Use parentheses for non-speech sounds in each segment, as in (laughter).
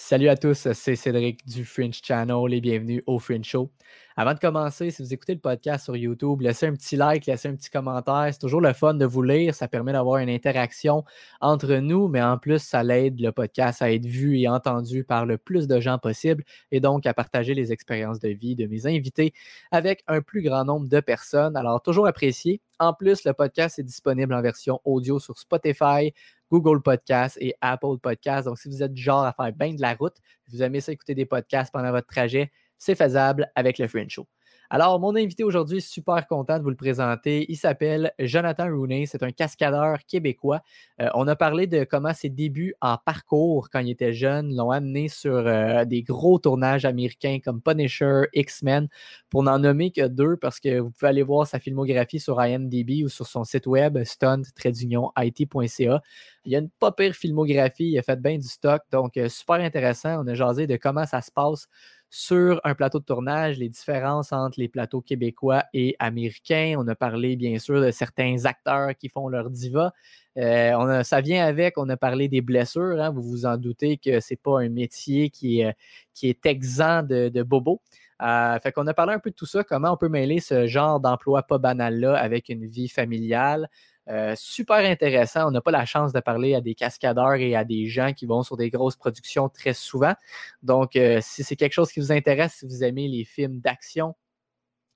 Salut à tous, c'est Cédric du Fringe Channel et bienvenue au Fringe Show. Avant de commencer, si vous écoutez le podcast sur YouTube, laissez un petit like, laissez un petit commentaire. C'est toujours le fun de vous lire. Ça permet d'avoir une interaction entre nous, mais en plus, ça l'aide le podcast à être vu et entendu par le plus de gens possible et donc à partager les expériences de vie de mes invités avec un plus grand nombre de personnes. Alors, toujours apprécié. En plus, le podcast est disponible en version audio sur Spotify, Google Podcast et Apple Podcast. Donc, si vous êtes du genre à faire bien de la route, vous aimez ça écouter des podcasts pendant votre trajet, c'est faisable avec le French Show. Alors, mon invité aujourd'hui, super content de vous le présenter. Il s'appelle Jonathan Rooney. C'est un cascadeur québécois. Euh, on a parlé de comment ses débuts en parcours quand il était jeune l'ont amené sur euh, des gros tournages américains comme Punisher, X-Men, pour n'en nommer que deux parce que vous pouvez aller voir sa filmographie sur IMDb ou sur son site web stunt-it.ca. Il y a une pas pire filmographie. Il a fait bien du stock. Donc, euh, super intéressant. On a jasé de comment ça se passe sur un plateau de tournage, les différences entre les plateaux québécois et américains. On a parlé bien sûr de certains acteurs qui font leur diva. Euh, on ça vient avec, on a parlé des blessures. Hein. vous vous en doutez que ce n'est pas un métier qui est, qui est exempt de, de bobos. Euh, fait qu'on a parlé un peu de tout ça, comment on peut mêler ce genre d'emploi pas banal-là avec une vie familiale. Euh, super intéressant. On n'a pas la chance de parler à des cascadeurs et à des gens qui vont sur des grosses productions très souvent. Donc, euh, si c'est quelque chose qui vous intéresse, si vous aimez les films d'action,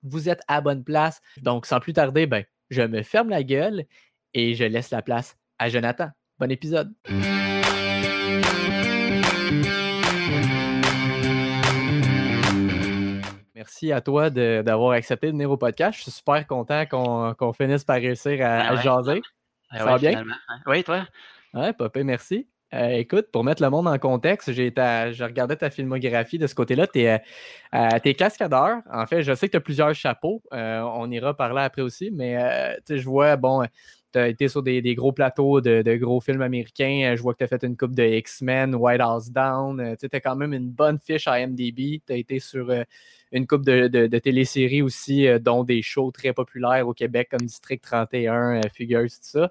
vous êtes à bonne place. Donc, sans plus tarder, ben, je me ferme la gueule et je laisse la place à Jonathan. Bon épisode. Merci à toi d'avoir accepté de venir au podcast. Je suis super content qu'on finisse par réussir à, ben jaser. Ben ça va bien? Oui, toi? Oui, Popé, merci. Euh, écoute, pour mettre le monde en contexte, j'ai je regardais ta filmographie de ce côté-là. Tu es, euh, es, cascadeur. En fait, je sais que tu as plusieurs chapeaux. Euh, on ira par là après aussi, mais je vois, bon, tu as été sur des, gros plateaux de, gros films américains. Je vois que tu as fait une coupe de X-Men, White House Down. tu as quand même une bonne fiche à MDB. Tu as été sur une coupe de, de, téléséries aussi, euh, dont des shows très populaires au Québec comme District 31, euh, Figures, tout ça.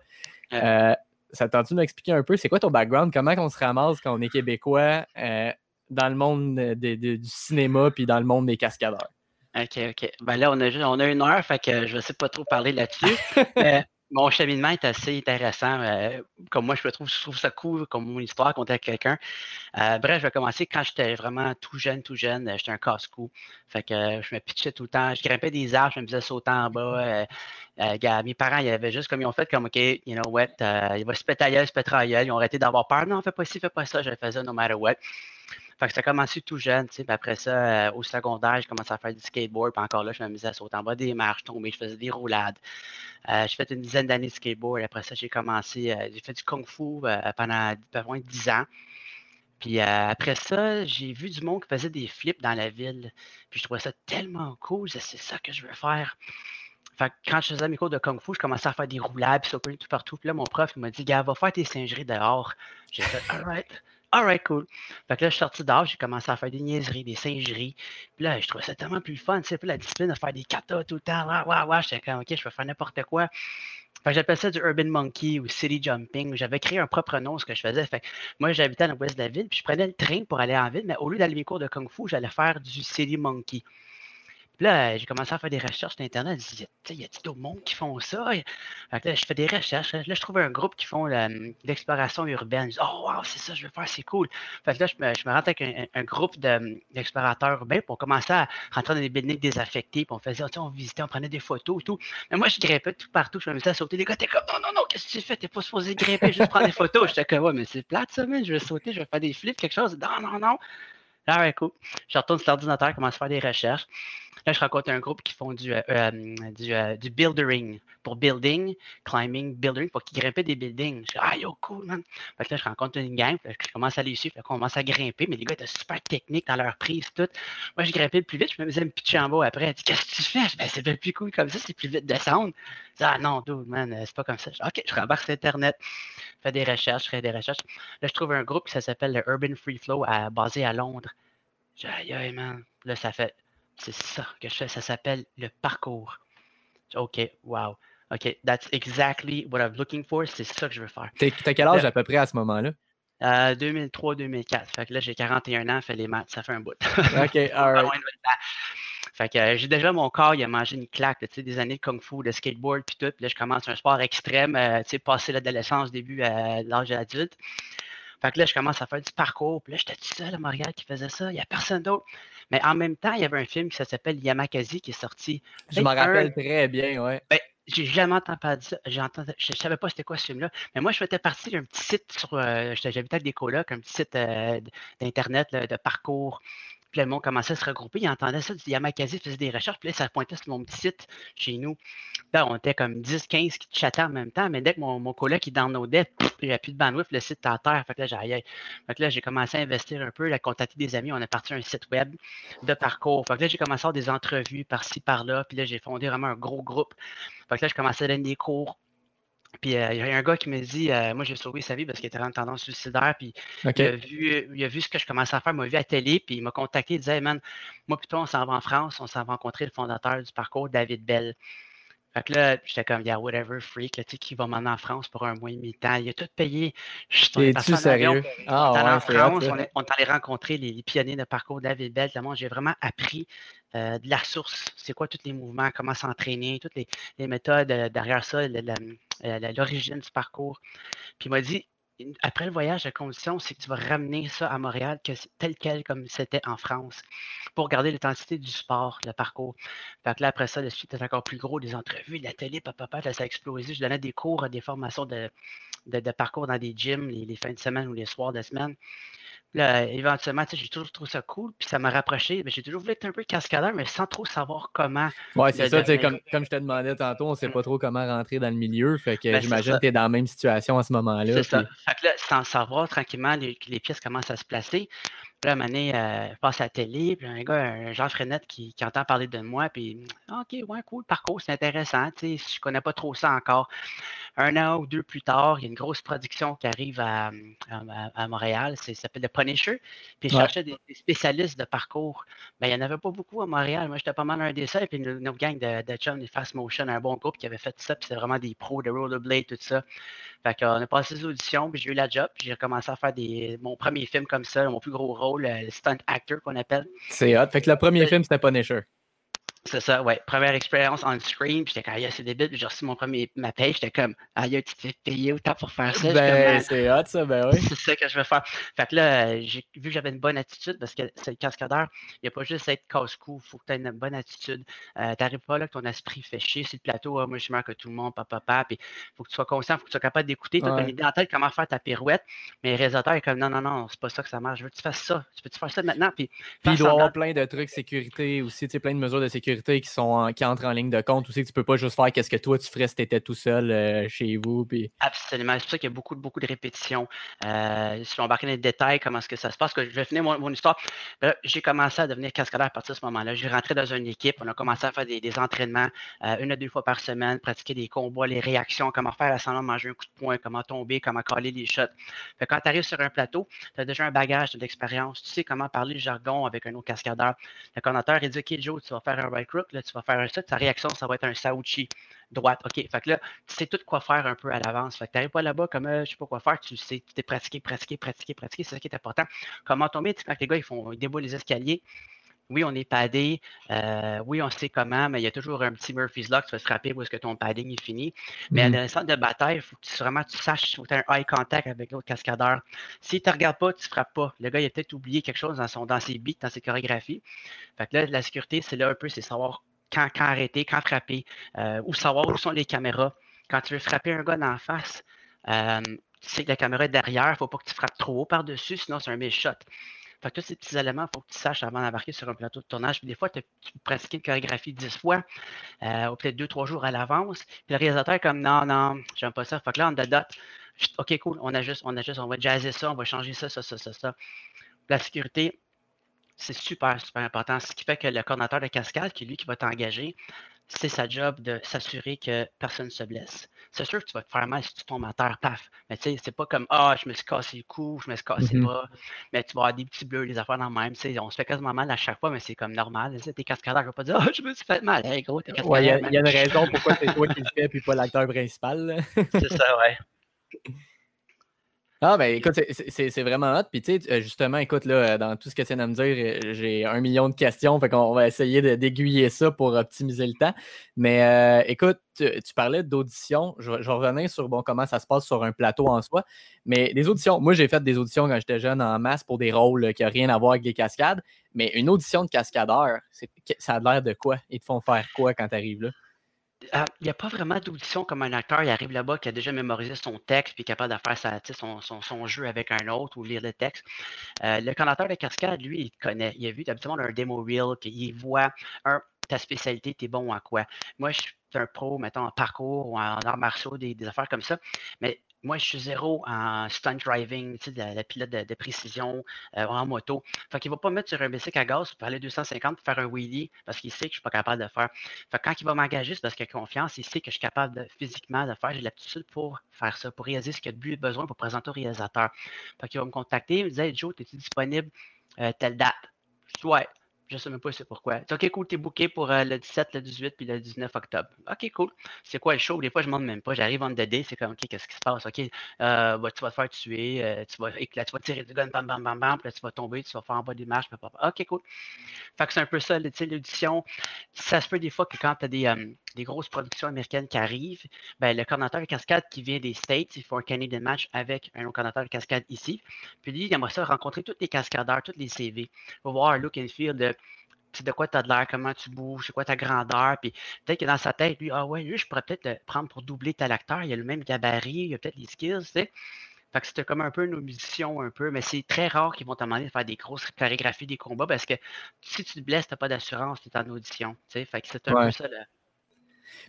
Euh, ça tente de m'expliquer un peu, c'est quoi ton background? Comment on se ramasse quand on est québécois dans le monde du cinéma puis dans le monde des cascadeurs? OK, OK. Ben là, on a, on a une heure, fait que je ne sais pas trop parler là-dessus. (laughs) mon cheminement est assez intéressant. Euh, comme moi, je trouve, je trouve ça cool comme mon histoire contre quelqu'un. Euh, bref, je vais commencer quand j'étais vraiment tout jeune, tout jeune. Euh, j'étais un casse-cou. Fait que je me pitchais tout le temps. Je grimpais des arbres, je me faisais sauter en bas. mes parents, ils avaient juste comme ils ont fait, comme OK, you know what, il va se péter se péter. Ils ont arrêté d'avoir peur. Non, fais pas ci, fais pas ça. Je le faisais no matter what. Fait que ça a commencé tout jeune, tu sais. après ça, euh, au secondaire, je commençais à faire du skateboard. Puis encore là, je m'amusais à sauter en bas des marches, tomber, je faisais des roulades. Euh, j'ai fait une dizaine d'années de skateboard. Après ça, j'ai commencé, euh, j'ai fait du kung fu pendant moins de 10 ans. Puis après ça, j'ai vu du monde qui faisait des flips dans la ville. Puis je trouvais ça tellement cool. C'est ça que je veux faire. Fait que quand je faisais mes cours de kung fu, je commençais à faire des roulades, puis tout partout. Puis là, mon prof, il m'a dit, gars, va faire tes singeries dehors. J'ai fait, alright. Alright, cool. Fait que là, je suis sorti dehors, j'ai commencé à faire des niaiseries, des singeries. Puis là, je trouvais ça tellement plus fun, tu sais, la discipline de faire des katas tout le temps. Ouais, ouais, ouais. J'étais comme, OK, je peux faire n'importe quoi. Fait que j'appelle ça du Urban Monkey ou City Jumping. J'avais créé un propre nom, ce que je faisais. Fait que moi, j'habitais dans l'ouest de la ville, puis je prenais le train pour aller en ville, mais au lieu d'aller mes cours de Kung Fu, j'allais faire du City Monkey là, j'ai commencé à faire des recherches sur Internet. Je disais, y a-t-il d'autres monde qui font ça? Je fais des recherches. Là, je trouve un groupe qui font l'exploration urbaine. Je dis, oh, wow, c'est ça, je veux faire, c'est cool. Fait que là, je me, je avec un, groupe d'explorateurs urbains pour commencer à rentrer dans des buildings désaffectés. Puis on faisait, on visitait, on prenait des photos et tout. Mais moi, je grimpais tout partout. Je me mettais à sauter. Les gars, t'es comme, non, non, non, qu'est-ce que tu fais? T'es pas supposé grimper, juste prendre des photos. J'étais comme, ouais, mais c'est plate, ça, man. Je vais sauter, je vais faire des flips, quelque chose. Non, non, non. Ah ouais, cool. Je retourne sur l'ordinateur, commence à faire des recherches. Là, je rencontre un groupe qui font du, euh, euh, du, euh, buildering pour building, climbing, building, pour qu'ils grimpent des buildings. Je dis, ah, yo, cool, man. Fait que là, je rencontre une gang, je commence à les suivre, fait qu'on commence à grimper, mais les gars étaient super techniques dans leur prise, tout. Moi, je grimpais le plus vite, je me faisais me pitcher en bas après. Elle dit, qu'est-ce que tu fais? Ben, c'est plus cool comme ça, c'est plus vite de descendre. Je dis, ah, non, dude, man, c'est pas comme ça. Je dis, OK, je rembarque sur Internet, je fais des recherches, je fais des recherches. Là, je trouve un groupe qui s'appelle le Urban Free Flow, basé à Londres. Je dis, aïe, aïe, man. Là, ça fait c'est ça que je fais. Ça s'appelle le parcours. OK, wow. OK, that's exactly what I'm looking for. C'est ça que je veux faire. T'as quel âge à peu près à ce moment-là? 2003-2004. Fait que là, j'ai 41 ans, fait les maths, ça fait un bout. (laughs) OK, all Fait que j'ai déjà mon corps, il a mangé une claque, tu sais, des années de kung-fu, de skateboard, puis tout. Puis là, je commence un sport extrême, tu sais, passer l'adolescence, début à l'âge adulte. Fait que là, je commence à faire du parcours. Puis là, j'étais tout seul à Montréal qui faisait ça. Il n'y a personne d'autre. Mais en même temps, il y avait un film qui s'appelle Yamakasi qui est sorti. Je me rappelle très bien, ouais. Ben, j'ai jamais entendu parler de ça. je ne savais pas c'était quoi ce film-là. Mais moi, je faisais partie d'un petit site sur. Euh, j'habitais avec des colocs, un petit site euh, d'Internet de parcours puis le monde commençait à se regrouper. Il entendait ça du Yamakasi, faisait des recherches. Puis là, ça pointait sur mon petit site chez nous. Là, on était comme 10, 15 qui chattaient en même temps. Mais dès que mon, mon collègue il n'y a plus de bandwidth, le site était à terre. Fait que là, Fait que là, j'ai commencé à investir un peu, à contacter des amis. On a parti un site web de parcours. Fait que là, j'ai commencé à faire des entrevues par-ci, par-là. Puis là, j'ai fondé vraiment un gros groupe. Fait que là, j'ai commencé à donner des cours puis euh, il y a un gars qui me dit euh, Moi, j'ai sauvé sa vie parce qu'il était en tendance suicidaire. Puis il, a vu, il a vu ce que je commençais à faire, il m'a vu à la télé. Puis il m'a contacté. Il disait Man, moi, plutôt, on s'en va en France. On s'en va rencontrer le fondateur du parcours, David Bell. Fait que là, j'étais comme, yeah, whatever, freak, tu sais, qui va m'emmener en France pour un mois et demi temps. Il a tout payé. Je suis sérieux? Ah, on, ouais, en France, on, est, on est allé rencontrer les, pionniers de parcours David Bell. J'ai vraiment appris euh, de la source. C'est quoi tous les mouvements, comment s'entraîner, toutes les, les méthodes derrière ça, l'origine du parcours. Puis il m'a dit, après le voyage, la condition, c'est que tu vas ramener ça à Montréal que tel quel comme c'était en France pour garder l'intensité du sport, le parcours. Fait que là, après ça, le suite est encore plus gros, des entrevues, l'atelier, papa, papa, ça a explosé. Je donnais des cours, des formations de, de, parcours dans des gyms les, fins de semaine ou les soirs de semaine. Là, éventuellement, j'ai toujours trouvé ça cool, puis ça m'a rapproché. J'ai toujours voulu être un peu cascadeur, mais sans trop savoir comment. Ouais, c'est ça, comme, comme je te demandais tantôt, on ne sait pas trop comment rentrer dans le milieu. Fait que ben, j'imagine que tu es dans la même situation à ce moment-là. C'est ça. Fait que là, sans savoir tranquillement, les, les pièces commencent à se placer. Puis là, à un moment donné, euh, je passe à la télé, puis un gars, un Jean Frenette qui, qui entend parler de moi, puis OK, ouais, cool, parcours, c'est intéressant, tu sais, je connais pas trop ça encore. Un an ou deux plus tard, il y a une grosse production qui arrive à, à, Montréal, ça s'appelle The Punisher, puis je cherchais des, spécialistes de parcours. Ben, il n'y en avait pas beaucoup à Montréal, moi j'étais pas mal un des seuls, puis une, autre gang de, de chums, Fast Motion, un bon groupe qui avait fait ça, puis c'est vraiment des pros de rollerblade, tout ça. Fait qu'on a passé des auditions, puis j'ai eu la job, puis j'ai commencé à faire des, mon premier film comme ça, mon plus gros rôle, le stunt actor qu'on appelle. C'est hot. Fait que le premier film, c'était Punisher. C'est ça, ouais. Première expérience on screen, puis j'étais comme, c'est débile, j'ai reçu mon premier, ma paye, j'étais comme, aïe, tu t'es payé autant pour faire ça. Ben, c'est hot, ça, ben oui. C'est ça que je veux faire. Fait que là, j'ai vu que j'avais une bonne attitude, parce que c'est le cascadeur, il n'y a pas juste être casse-cou, il faut que tu aies une bonne attitude. Euh, tu n'arrives pas là que ton esprit fait chier sur le plateau, ah, moi je suis meilleur que tout le monde, papa, papa, puis il faut que tu sois conscient, il faut que tu sois capable d'écouter, tu as une idée en tête comment faire ta pirouette, mais le réalisateur est comme, non, non, non, c'est pas ça que ça marche, je veux que tu fasses ça, tu peux-tu faire ça maintenant, puis. Puis il doit avoir plein de trucs sécurité aussi, tu sais, plein de mesures de sécurité qui sont en qui entre en ligne de compte aussi, tu peux pas juste faire qu'est-ce que toi tu ferais si tu étais tout seul euh, chez vous. Absolument. C'est pour ça qu'il y a beaucoup, beaucoup de répétitions. Euh, si on embarque dans les détails, comment est-ce que ça se passe, je vais finir mon, histoire. Ben j'ai commencé à devenir cascadeur à partir de ce moment-là. J'ai rentré dans une équipe, on a commencé à faire des, entraînements euh, une à deux fois par semaine, pratiquer des combats, les réactions, comment faire à manger un coup de poing, comment tomber, comment coller les shots. quand tu arrives sur un plateau, tu as déjà un bagage, d'expérience, tu sais comment parler le jargon avec un autre cascadeur. Le coordinateur, il dit OK, Joe, tu vas faire un crook, là, tu vas faire un ça, ta réaction, ça va être un Sauchi droite. OK. Fait que là, tu sais tout quoi faire un peu à l'avance. Fait que tu n'arrives pas là-bas comme euh, je sais pas quoi faire, tu sais, tu t'es pratiqué, pratiqué, pratiqué, pratiqué. C'est ça qui est important. Comment tomber, quand les gars, ils font ils déboulent les escaliers. Oui, on est padé. Euh, oui, on sait comment, mais il y a toujours un petit Murphy's Law, tu vas se frapper où est-ce que ton padding est fini. Mais à mmh. l'instant de bataille, il faut que tu, vraiment tu saches, il faut que tu aies un eye contact avec l'autre cascadeur. S'il ne te regarde pas, tu ne frappes pas. Le gars, il a peut-être oublié quelque chose dans, son, dans ses beats, dans ses chorégraphies. Fait que là, la sécurité, c'est là un peu, c'est savoir quand, arrêter, quand frapper, euh, ou savoir où sont les caméras. Quand tu veux frapper un gars en face, euh, tu sais que la caméra est derrière, il ne faut pas que tu frappes trop haut par-dessus, sinon c'est un miss shot. Fait que tous ces petits éléments, il faut que tu saches avant d'embarquer sur un plateau de tournage. des fois, tu peux pratiquer une chorégraphie dix fois, euh, ou peut-être deux, trois jours à l'avance. Puis le réalisateur est comme non, non, j'aime pas ça. Fait que là, on the dot. OK, cool, on a juste, on a juste, on va jazzer ça, on va changer ça, ça, ça, ça, ça. La sécurité, c'est super, super important. Ce qui fait que le coordinateur de cascade, qui est lui qui va t'engager, c'est sa job de s'assurer que personne ne se blesse. C'est sûr que tu vas te faire mal si tu tombes à terre, paf. Mais tu sais, c'est pas comme Ah, je me suis cassé le cou, je me suis cassé le mmh bras. Mais tu vas avoir des petits bleus, des affaires dans le même. on se fait quasiment mal à chaque fois, mais c'est comme normal. T'es cascadeur, je vais pas dire (laughs) Ah, je me suis fait mal. Hey, gros, t'es Il y, a une raison pourquoi c'est toi (laughs) qui le fais puis pas l'acteur principal. c'est ça, ouais. Ah, ben écoute, c'est vraiment hot. Puis, tu sais, euh, justement, écoute, là, dans tout ce que tu viens de me dire, euh, j'ai un million de questions. Fait qu'on va essayer d'aiguiller ça pour optimiser le temps. Mais euh, écoute, tu, parlais d'audition. Je, je, revenir sur bon, comment ça se passe sur un plateau en soi. Mais des auditions, moi, j'ai fait des auditions quand j'étais jeune en masse pour des rôles qui n'ont rien à voir avec les cascades. Mais une audition de cascadeur, ça a l'air de quoi? Ils te font faire quoi quand tu arrives là? Il n'y a pas vraiment d'audition comme un acteur, il arrive là-bas qui a déjà mémorisé son texte puis capable de faire sa, son, son, jeu avec un autre ou lire le texte. Euh, le candidateur de cascade, lui, il connaît. Il a vu d'habitude un démo reel, qu'il voit un, ta spécialité, tu es bon en quoi? Moi, je suis un pro, mettons, en parcours ou en arts martiaux, des, des affaires comme ça. Mais moi, je suis zéro en stunt driving, tu sais, la, pilote de, précision euh, en moto. Fait qu'il ne va pas mettre sur un bicycle à gaz pour aller 250 pour faire un wheelie parce qu'il sait que je ne suis pas capable de le faire. Fait que quand il va m'engager, c'est parce qu'il a confiance, il sait que je suis capable de, physiquement de faire, j'ai l'aptitude pour faire ça, pour réaliser ce qu'il a besoin pour présenter au réalisateur. Fait qu'il va me contacter, il me dit Joe, es-tu disponible euh, telle date? Je je ne sais même pas c'est pourquoi. OK, cool, t'es booké pour euh, le 17, le 18 puis le 19 octobre. OK, cool. C'est quoi le show? Des fois, je ne demande même pas. J'arrive en DD, c'est comme, OK, qu'est-ce qui se passe? OK, euh, bah, tu vas te faire tuer, euh, tu, vas, là, tu vas tirer du gun, bam, bam, bam, bam, puis là, tu vas tomber, tu vas faire en bas des marches. OK, cool. Fait que c'est un peu ça, l'édition. Ça se peut des fois que quand tu as des, des, grosses productions américaines qui arrivent, ben, le coordinateur de cascade qui vient des States, il faut un Canadian match avec un autre coordinateur de cascade ici. Puis lui, il aimerait ça rencontrer tous les cascadeurs, tous les CV. Il va voir un look and feel de de quoi tu as de l'air, comment tu bouges, c'est quoi ta grandeur. Puis peut-être que dans sa tête, lui, ah ouais, lui, je pourrais peut-être le prendre pour doubler tel acteur. Il a le même gabarit, il a peut-être les skills, tu sais. Fait que c'était comme un peu une omission, un peu, mais c'est très rare qu'ils vont te demander de faire des grosses chorégraphies des combats parce que si tu te blesses, tu n'as pas d'assurance, tu es en audition. Tu sais. Fait que c'est un peu ça. Là.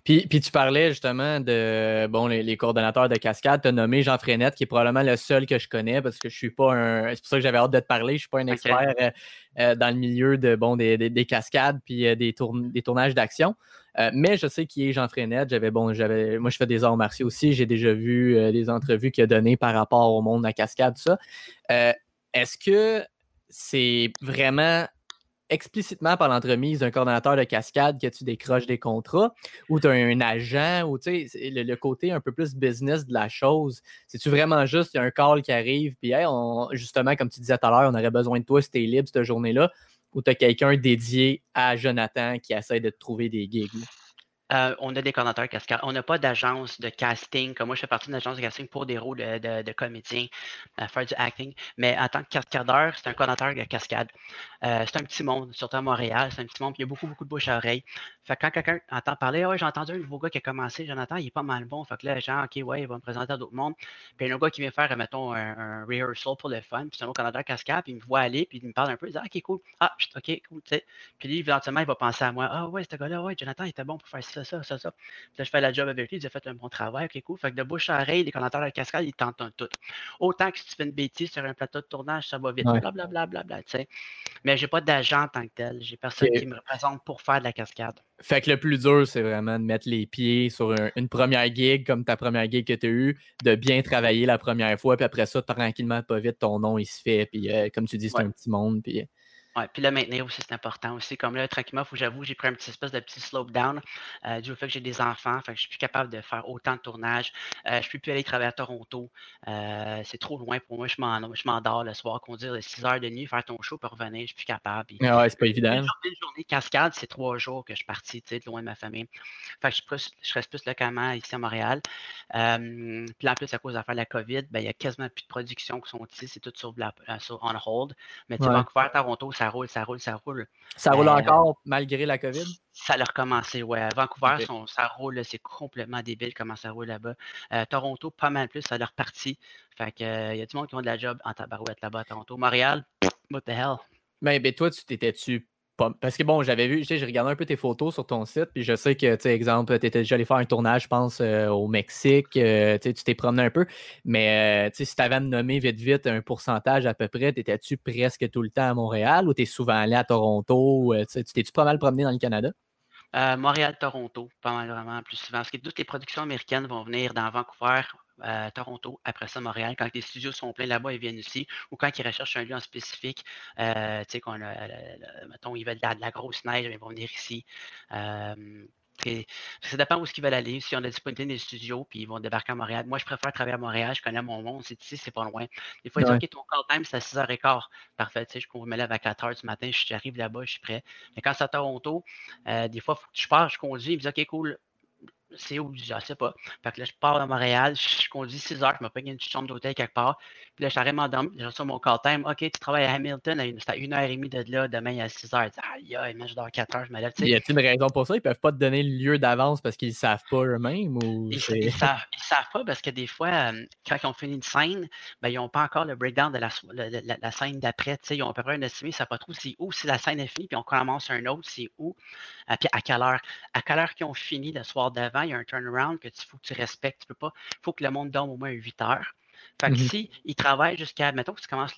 Puis, tu parlais justement de bon, les, coordonnateurs de cascade. Tu as nommé Jean Frenette, qui est probablement le seul que je connais parce que je suis pas un. C'est pour ça que j'avais hâte de te parler. Je ne suis pas un expert euh, euh, dans le milieu de, bon, des, cascades puis euh, des, des tournages d'action. mais je sais qui est Jean Frenette. J'avais, bon, j'avais, moi, je fais des arts martiaux aussi. J'ai déjà vu des entrevues qu'il a données par rapport au monde de la cascade, tout ça. Est-ce que c'est vraiment explicitement par l'entremise d'un coordonnateur de cascade que tu décroches des contrats ou tu as un agent ou tu sais, le, côté un peu plus business de la chose. C'est-tu vraiment juste, il y a un call qui arrive, puis justement, comme tu disais tout à l'heure, on aurait besoin de toi si tu es libre cette journée-là, ou tu as quelqu'un dédié à Jonathan qui essaie de te trouver des gigs? Euh, on a des coordonnateurs cascade. On n'a pas d'agence de casting. Comme moi, je fais partie d'une agence de casting pour des rôles de, de, comédien, à faire du acting. Mais en tant que cascadeur, c'est un coordonnateur de cascade. Euh, c'est un petit monde, surtout à Montréal. C'est un petit monde. Il y a beaucoup, beaucoup de bouche à oreille. Fait que quand quelqu'un entend parler, ouais, j'ai entendu un nouveau gars qui a commencé, Jonathan, il est pas mal bon. Fait que là, genre, OK, ouais, il va me présenter à d'autres mondes. Puis il y a un gars qui vient faire, mettons, un, rehearsal pour le fun. Puis c'est un autre coordonnateur cascade. Puis il me voit aller. Puis il me parle un peu. Il dit, ah, OK, cool. Ah, OK, cool. sais. Puis lui, éventuellement, il va penser à moi. Ah, ouais, ce gars-là, ouais, Jonathan, il était bon pour faire ça, ça, ça, ça. Puis là, je fais la job avec lui, il a fait un bon travail, ok, cool. Fait que de bouche à oreille, les commentaires de cascade, ils tentent tout. Autant que si tu fais une bêtise sur un plateau de tournage, ça va vite, blablabla, bla, bla, bla, tu sais. Mais j'ai pas d'agent en tant que tel. J'ai personne qui me représente pour faire de la cascade. Fait que le plus dur, c'est vraiment de mettre les pieds sur une première gig, comme ta première gig que tu as eue, de bien travailler la première fois, puis après ça, tranquillement, pas vite, ton nom, il se fait, puis euh, comme tu dis, c'est un petit monde, puis... Ouais, puis le maintenir aussi, c'est important aussi. Comme là, tranquillement, il faut que j'avoue, j'ai pris un petit espèce de petit slope down euh, du fait que j'ai des enfants. Fait que je suis plus capable de faire autant de tournages. Euh, je ne peux plus aller travailler à Toronto. Euh, c'est trop loin pour moi. Je m'endors le soir, conduire 6 heures de nuit, faire ton show, pour revenir. Je suis plus capable. Puis, ah ouais, c'est pas évident. Une journée, cascade, c'est trois jours que je suis parti, de loin de ma famille. Fait que je, je reste plus localement ici à Montréal. puis en plus, à cause de la COVID, ben, il y a quasiment plus de production qui sont ici. C'est tout sur, sur on hold. Mais tu ouais. Vancouver, Toronto, ça roule, ça roule, ça roule. Ça roule euh, encore malgré la COVID? Ça a recommencé, ouais. Vancouver, ça roule, c'est complètement débile comment ça roule là-bas. Euh, Toronto, pas mal plus, ça a leur parti. Fait que, il y a du monde qui ont de la job en tabarouette là-bas à Toronto. Montréal, what the hell? Mais ben, ben, toi, tu t'étais-tu parce que bon, j'avais vu, j'ai regardé un peu tes photos sur ton site, puis je sais que, tu sais, exemple, tu étais déjà allé faire un tournage, je pense, euh, au Mexique, euh, tu t'es promené un peu, mais euh, si tu avais à me nommer vite, vite un pourcentage à peu près, étais-tu presque tout le temps à Montréal ou tu es souvent allé à Toronto? tu t'es-tu pas mal promené dans le Canada? Montréal, Toronto, pas mal vraiment plus souvent. Parce que toutes les productions américaines vont venir dans Vancouver, Toronto, après ça Montréal. Quand les studios sont pleins là-bas, ils viennent ici. Ou quand ils recherchent un lieu en spécifique, euh, tu sais, qu'on a, mettons, ils veulent de la, grosse neige, ils vont venir ici. ça dépend où est-ce qu'ils veulent aller. Si on a disponibilité les studios, puis ils vont débarquer à Montréal. Moi, je préfère travailler à Montréal. Je connais mon monde. C'est ici, c'est pas loin. Des fois, ils disent, OK, ton call time, c'est à 6h15. Parfait. Tu sais, je me lève à 4h du matin. J'arrive là-bas, je suis prêt. Mais quand c'est à Toronto, euh, des fois, faut que je pars, je conduis. Ils me disent, OK, cool c'est où? Je ne sais pas. Fait que là, je pars à Montréal, je, conduis 6 heures, je me paye une chambre d'hôtel quelque part. Puis là, je suis m'endormir, je reçois mon call time. OK, tu travailles à Hamilton, c'est à une et demie de là, demain à 6 heures. Aïe, aïe, je dors 4 heures, je me lève. Y a-t-il une raison pour ça? Ils ne peuvent pas te donner le lieu d'avance parce qu'ils ne savent pas eux-mêmes? Ou ils ne savent, savent, pas parce que des fois, euh, quand ils ont fini une scène, ben, ils n'ont pas encore le breakdown de la, la, scène d'après. Ils ont à peu près un estimé, ils ne savent pas trop c'est où, si la scène est finie, puis on commence un autre, c'est où, euh, puis à quelle heure. À quelle heure qu'ils ont fini le soir d'avant, il y a un turnaround que tu faut que tu respectes. Tu peux pas. Il faut que le monde dorme au moins 8 heures. Fait que mmh si ils travaillent jusqu'à, mettons que tu commences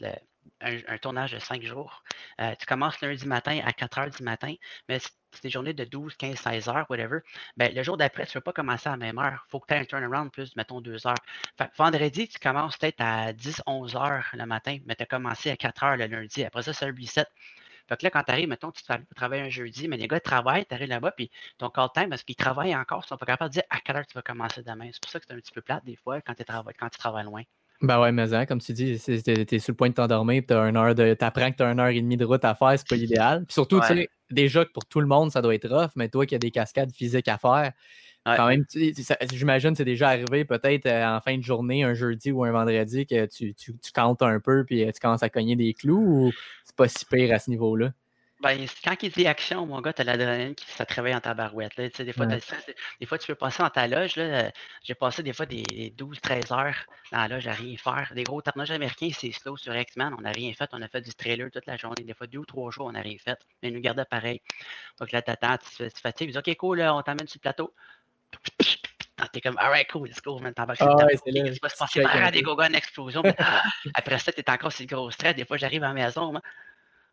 un, tournage de 5 jours, euh, tu commences lundi matin à 4 heures du matin, mais c'est des journées de 12, 15, 16 heures, whatever, ben, le jour d'après, tu ne peux pas commencer à la même heure. Il faut que tu aies un turnaround plus, mettons, 2 heures. Fait que vendredi, tu commences peut-être à 10, 11 heures le matin, mais tu as commencé à 4 heures le lundi. Après ça, c'est un reset. Fait que là, quand tu arrives, mettons, tu travailles un jeudi, mais les gars travaillent, tu arrives là-bas, puis ton call time, parce qu'ils travaillent encore, ils sont pas capables de dire à quelle heure tu vas commencer demain? C'est pour ça que c'est un petit peu plate des fois quand, travailles, quand tu travailles loin. Ben ouais, mais hein, comme tu dis, tu es, sur le point de t'endormir, tu apprends que tu as une heure et demie de route à faire, c'est pas (laughs) l'idéal. Puis surtout, tu sais, déjà que pour tout le monde, ça doit être rough, mais toi qui as des cascades physiques à faire, quand même, j'imagine c'est déjà arrivé peut-être euh, en fin de journée, un jeudi ou un vendredi, que tu, tu, tu comptes un peu puis euh, tu commences à cogner des clous ou c'est pas si pire à ce niveau-là? Ben, quand il dit action, mon gars, t'as l'adrénaline qui ça travaille en tabarouette. Là. Des, fois, des fois, tu peux passer dans ta loge. Euh, j'ai passé des fois des 12-13 heures dans la loge à rien faire. Des gros tournages américains, c'est slow sur X-Men. On n'a rien fait. On a fait du trailer toute la journée. Des fois, deux ou trois jours, on n'a rien fait. Mais ils nous gardaient pareil. Donc là, t'attends, tu, tu fatigues. Ils disent OK, cool, on t'amène sur le plateau. T'es comme, alright, cool, let's go, man. T'en vas ah ouais, se passer? Des une explosion. après ça, t'es encore sur le gros stress. Des fois, j'arrive à la maison,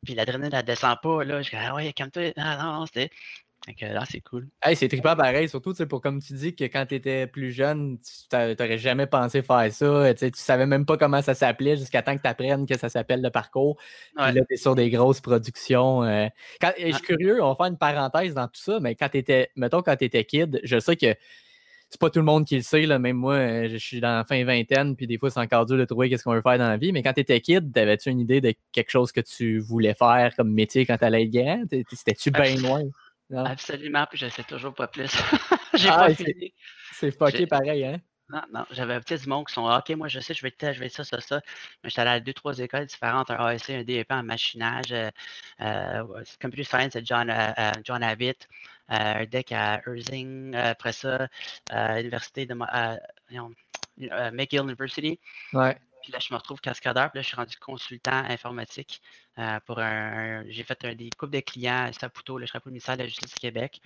puis l'adrénaline, elle descend pas. Là. Je dis, ah ouais, calme-toi. Non, non, c'était. Là, c'est cool. Hey, c'est trippant pareil, surtout pour comme tu dis que quand tu étais plus jeune, tu n'aurais jamais pensé faire ça. Tu savais même pas comment ça s'appelait jusqu'à temps que tu apprennes que ça s'appelle le parcours. Puis là, tu es sur des grosses productions. Euh. je suis curieux, on va faire une parenthèse dans tout ça, mais quand tu étais, mettons, quand tu étais kid, je sais que c'est pas tout le monde qui le sait. Là. Même moi, je suis dans la fin vingtaine, puis des fois, c'est encore dur de trouver qu'est-ce qu'on veut faire dans la vie. Mais quand tu étais kid, avais-tu une idée de quelque chose que tu voulais faire comme métier quand tu allais être grand? C'était-tu bien loin? Absolument, puis je sais toujours pas plus. (laughs) J'ai ah, pas fini. C'est fucké pareil, hein? Non, non, j'avais un petit du monde qui sont OK, moi je sais, je vais être je vais ça, ça, ça. Mais j'étais allé à deux, trois écoles différentes, un ASC, un DEP en machinage, euh, euh, Computer Science à John, euh, John Abbott, un DEC à Erzing, après ça, à l'université de McGill University. Ouais. Puis là, je me retrouve cascadeur. Puis là, je suis rendu consultant informatique euh, pour un. j'ai fait un, des couples de clients à Saputo. Le ministère de la Justice du Québec.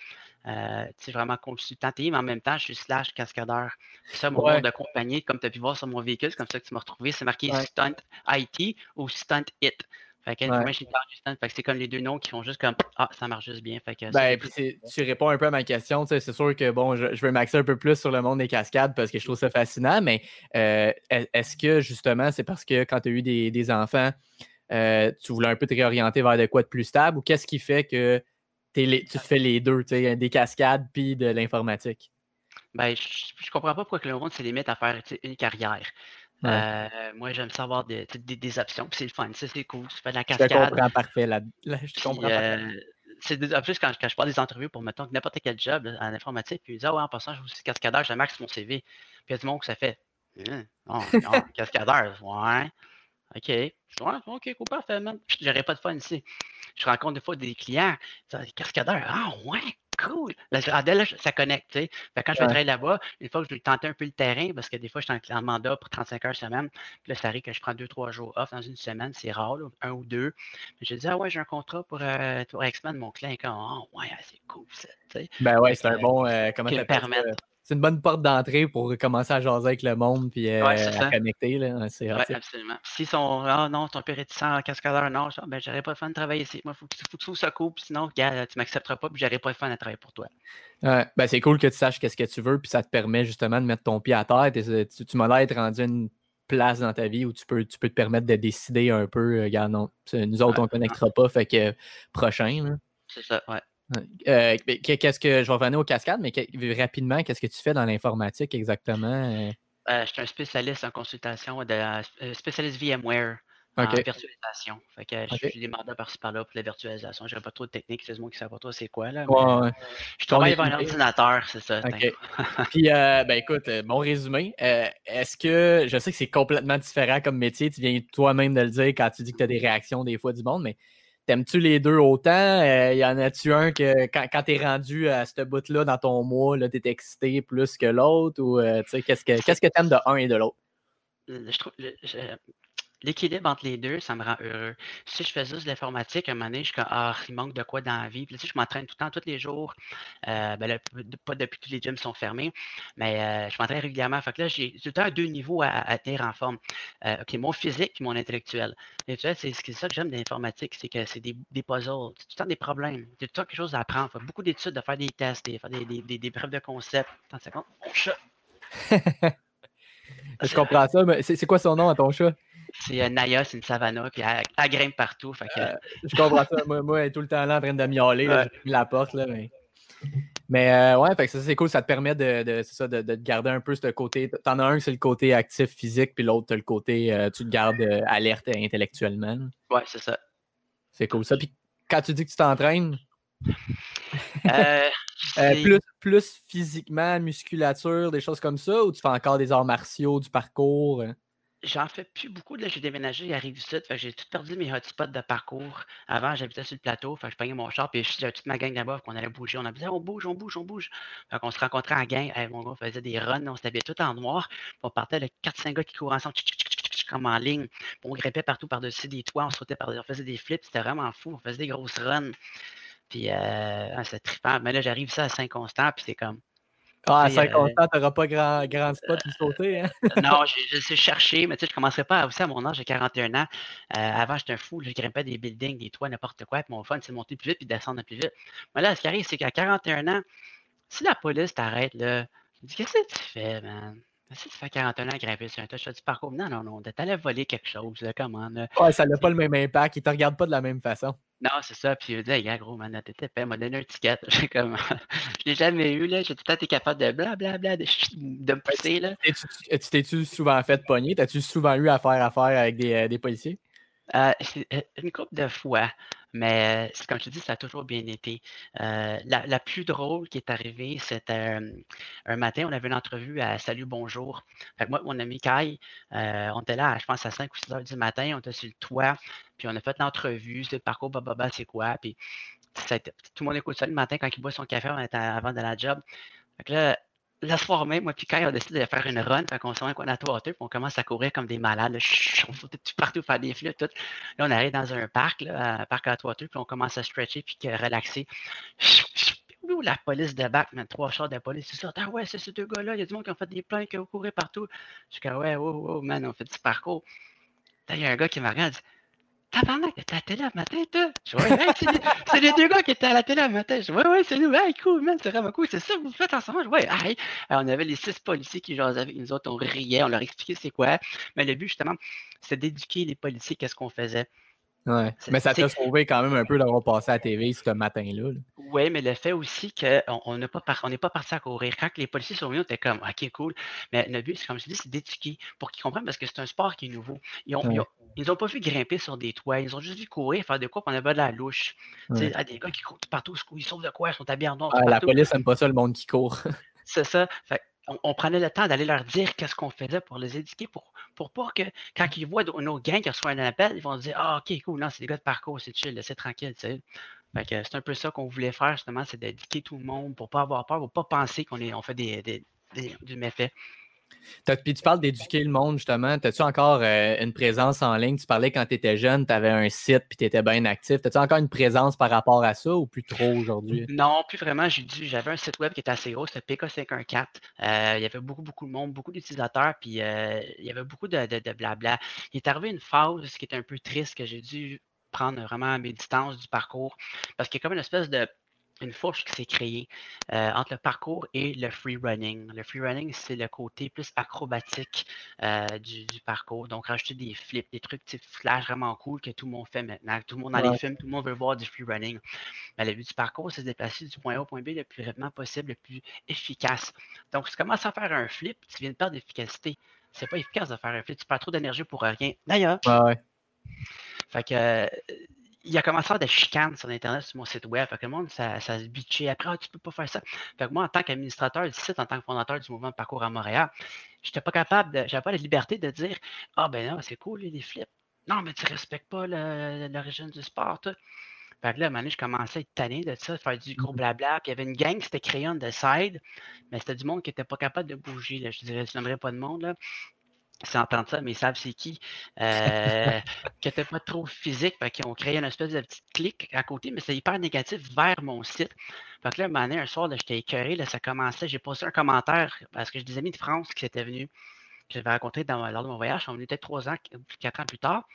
Euh, tu sais, vraiment consultant TI, mais en même temps, je suis slash cascadeur. C'est ça, mon nom de compagnie, comme tu as pu voir sur mon véhicule, c'est comme ça que tu m'as retrouvé. C'est marqué Stunt IT ou Stunt It. Fait que c'est comme les deux noms qui font juste comme Ah, ça marche juste bien. Fait que ben, tu réponds un peu à ma question. C'est sûr que bon, je, veux m'axer un peu plus sur le monde des cascades parce que je trouve ça fascinant, mais euh, est-ce que justement c'est parce que quand tu as eu des, enfants, euh, tu voulais un peu te réorienter vers de quoi de plus stable ou qu'est-ce qui fait que tu fais les deux, des cascades puis de l'informatique? Ben, je, comprends pas pourquoi le monde se limite à faire une carrière. Euh, moi, j'aime savoir des, des, des options, puis c'est le fun, c'est cool. Tu fais de la cascade. Je comprends parfait. Là, je comprends euh, en plus, quand, quand, je parle des entrevues pour, mettons, n'importe quel job en informatique, puis ils disent, ah ouais, en passant, je suis cascadeur, j'ai max mon CV. Puis il y a du monde que ça fait, hein? non, non, cascadeur, ouais. OK. Ouais, OK, cool, parfait, man. J'aurais pas de fun ici. Je rencontre des fois des clients, des cascadeurs, ah ouais, cool. Là, ça connecte. Quand je vais travailler là-bas, une fois que je vais tenter un peu le terrain, parce que des fois, je suis en, mandat pour 35 heures semaine, puis là, ça arrive que je prends deux, trois jours off dans une semaine, c'est rare, un ou deux. Mais je dis, ah ouais, j'ai un contrat pour, euh, pour X-Men, mon client, comme, oh, ouais, c'est cool, ça. Ben ouais, c'est un bon. Euh, comment tu c'est une bonne porte d'entrée pour commencer à jaser avec le monde puis euh, à connecter. Là. C'est ouais, absolument. S'ils sont Ah non, ton peu réticent en cascadeur, non, ben j'aurais pas le fun de travailler ici. Moi, il faut, faut, que tu ça coupe, sinon, regarde, tu m'accepteras pas, puis j'aurais pas le fun de travailler pour toi. Ouais, ben c'est cool que tu saches qu'est-ce que tu veux, puis ça te permet justement de mettre ton pied à terre. Tu, tu m'as l'air rendu une place dans ta vie où tu peux, tu peux te permettre de décider un peu, euh, regarde, non, nous autres, on ne connectera pas, fait que prochain. C'est ça, ouais. Euh, qu'est-ce que je vais revenir aux cascades, mais rapidement, qu'est-ce que tu fais dans l'informatique exactement? Euh, je suis un spécialiste en consultation, de, euh, spécialiste VMware en virtualisation. Fait que je suis des mandats par-ci par-là pour la virtualisation. Je n'ai pas trop de technique, c'est moi qui ne sais pas trop c'est quoi. Là, Je travaille avec un ordinateur, c'est ça. (laughs) Puis, ben écoute, bon résumé. Est-ce que, je sais que c'est complètement différent comme métier, tu viens toi-même de le dire quand tu dis que tu as des réactions des fois du monde, mais T'aimes-tu les deux autant? Euh, y en a-tu un que quand, quand tu es rendu à ce bout-là dans ton mois, tu es excité plus que l'autre? Ou euh, qu'est-ce que qu'est-ce que tu aimes de un et de l'autre? Je trouve, l'équilibre entre les deux, ça me rend heureux. Si je fais juste l'informatique, à un moment donné, je suis comme, ah, il manque de quoi dans la vie. Puis, tu sais, je m'entraîne tout le temps, tous les jours. Euh, ben pas depuis que tous les gyms sont fermés, mais euh, je m'entraîne régulièrement. Fait que là, j'ai tout le temps deux niveaux à, tenir en forme. Euh, OK, mon physique et mon intellectuel. L'intellectuel, c'est, c'est ça que j'aime de l'informatique, c'est que c'est des, des puzzles, c'est tout le temps des problèmes. C'est tout le temps quelque chose à apprendre. Beaucoup d'études, de faire des tests, de faire des, des, des, preuves de concept. Attends une seconde. Mon (laughs) chat. je comprends ça, mais c'est, c'est quoi son nom à ton chat? C'est euh, Naya, c'est une savannah, puis elle, grimpe partout. Euh, je comprends ça. Moi, moi, elle est tout le temps là en train de miauler. Là, la porte. Là, mais mais euh, ouais, fait ça, c'est cool. Ça te permet de, de, ça, de, de, garder un peu ce côté. T'en as un, c'est le côté actif physique, puis l'autre, le côté, tu te gardes alerte intellectuellement. Ouais, c'est ça. C'est cool ça. Puis quand tu dis que tu t'entraînes, (laughs) plus, plus physiquement, musculature, des choses comme ça, ou tu fais encore des arts martiaux, du parcours? J'en fais plus beaucoup. Là, j'ai déménagé à Rive-Sud. j'ai tout perdu mes hotspots de parcours. Avant, j'habitais sur le plateau. Fait je prenais mon char. Puis j'avais toute ma gang là-bas qu'on allait bouger. On dit on bouge, on bouge, on bouge. Fait qu'on se rencontrait en gang. mon gars, faisait des runs. On s'habillait tout en noir. on partait de 4-5 gars qui courent ensemble, comme en ligne. on grimpait partout par-dessus des toits. On sautait par On faisait des flips. C'était vraiment fou. On faisait des grosses runs. Puis euh, c'était trippant. Mais là, j'arrive ça à Saint-Constant. Puis c'est comme ah, à 50 ans, tu n'auras pas grand, grand spot pour sauter. Hein? (laughs) non, je, sais chercher, mais tu sais, je ne commencerai pas aussi à mon âge, j'ai 41 ans. Euh, avant, j'étais un fou, je grimpais des buildings, des toits, n'importe quoi. Puis mon fun, c'est de monter plus vite et de descendre plus vite. Mais là, ce qui arrive, c'est qu'à 41 ans, si la police t'arrête, là, je dis, qu'est-ce que tu fais, man? Si tu fais 41 ans grimper sur un tas, je du parcours. Non, non, non, t'allais voler quelque chose, là, comment, là. Ouais, ça n'a pas le même impact, ils te regardent pas de la même façon. Non, c'est ça. Puis il dit, hey, gros, man, t'étais fait, m'a donné un ticket. (laughs) J'ai comme, je l'ai jamais eu, là. J'ai tout le temps été capable de blablabla, de, de me pousser, là. Tu t'es-tu souvent fait pogner? T'as-tu souvent eu affaire à faire avec des, euh, des policiers? Euh, euh, une couple de fois, mais comme je te dis, ça a toujours bien été. la, plus drôle qui est arrivée, c'était un matin, on avait une entrevue à Salut Bonjour. Moi, mon ami Kai, on était là, je pense, à 5 ou 6 heures du matin, on était sur le toit, puis on a fait l'entrevue, c'est le parcours Bababa, c'est quoi, puis tout le monde écoute ça le matin quand il boit son café avant de la job. Fait là, le soir même, moi puis Kai, on décide de faire une run, fait qu'on s'en va à Water, puis on commence à courir comme des malades, là, on saute partout, faire des flûtes, tout. Là, on arrive dans un parc, là, un parc à Water, puis on commence à stretcher, puis relaxer. Où la police débarque, mais trois chars de police, c'est ça. Ah ouais, c'est ces deux gars-là, il y a du monde qui ont fait des plans, qui ont couru partout. Je suis comme, ouais, wow, wow, man, on fait du parcours. il y a un gars qui me regarde, dit, À la télé toi? Je ouais, c'est les deux gars qui étaient à la télé le matin. Je ouais, ouais, c'est nous. Hey, cool, man, c'est vraiment cool. C'est ça que vous faites ensemble? Ouais, hey. on avait les six policiers qui jasaient avec nous autres. On riait, on leur expliquait c'est quoi. Mais le but, justement, c'est d'éduquer les policiers qu'est-ce qu'on faisait. Ouais. Mais ça t'a sauvé quand même un peu d'avoir passé à la TV ce matin-là. Oui, mais le fait aussi qu'on n'est pas, pas parti à courir. Quand les policiers sont venus, on était comme OK, cool. Mais le but, comme je dis, c'est d'éduquer pour qu'ils comprennent parce que c'est un sport qui est nouveau. Ils n'ont pas vu grimper sur des toits. Ils ont juste vu courir, faire de quoi, puis on avait de la louche. Ouais. Ah, des gars qui courent partout, ils sauvent de quoi, ils sont habillés en noir. la police n'aime pas ça, le monde qui court. (laughs) c'est ça. Fait, on, prenait le temps d'aller leur dire qu'est-ce qu'on faisait pour les éduquer, pour, pour pas que quand ils voient nos gangs qui reçoivent un appel, ils vont se dire Ah, ok, cool, non, c'est des gars de parcours, c'est chill, c'est tranquille, tu c'est un peu ça qu'on voulait faire, justement, c'est d'éduquer tout le monde pour pas avoir peur, pour pas penser qu'on on fait des, des, du méfait. Puis tu parles d'éduquer le monde, justement. As-tu encore euh, une présence en ligne? Tu parlais quand tu étais jeune, tu avais un site puis tu étais bien actif. As-tu encore une présence par rapport à ça ou plus trop aujourd'hui? (laughs) Non, plus vraiment. J'avais un site web qui était assez gros, c'était PK514. Euh, il y avait beaucoup, beaucoup de monde, beaucoup d'utilisateurs, puis euh, il y avait beaucoup de, de, blabla. Il est arrivé une phase qui était un peu triste que j'ai dû prendre vraiment mes distances du parcours parce qu'il y a comme une espèce de une fourche qui s'est créée euh, entre le parcours et le free running. Le free running, c'est le côté plus acrobatique euh, du, parcours. Donc, rajouter des flips, des trucs flash vraiment cool que tout le monde fait maintenant. Tout le monde dans les films, tout le monde veut voir du free running. Mais le but du parcours, c'est de se déplacer du point A au point B le plus rapidement possible, le plus efficace. Donc, si tu commences à faire un flip, tu viens de perdre d'efficacité. C'est pas efficace de faire un flip. Tu perds trop d'énergie pour rien. D'ailleurs, fait que il a commencé à avoir des chicanes sur Internet, sur mon site web. Fait que le monde, ça, ça se bitchait. Après, ah, tu peux pas faire ça. Fait que moi, en tant qu'administrateur du site, en tant que fondateur du mouvement de parcours à Montréal, je n'étais pas capable, de, j'avais pas la liberté de dire Ah, ben non, c'est cool, les flips. Non, mais tu respectes pas l'origine du sport, toi. Fait que là, à un moment donné, je commençais à être tanné de ça, de faire du gros mmh blabla. Puis il y avait une gang, c'était Crayon de Side, mais c'était du monde qui n'était pas capable de bouger. Là. Je dirais, je n'aimerais pas de monde. Là s'ils entendent ça, mais ils savent c'est qui, euh, qui n'était pas trop physique, fait qu'ils ont créé une espèce de petite clic à côté, mais c'est hyper négatif vers mon site. Fait que là, un moment donné, un soir, j'étais écœuré, là, ça commençait, j'ai posté un commentaire parce que j'ai des amis de France qui étaient venus, que j'avais rencontrés lors de mon voyage, on était trois ans, quatre ans plus tard.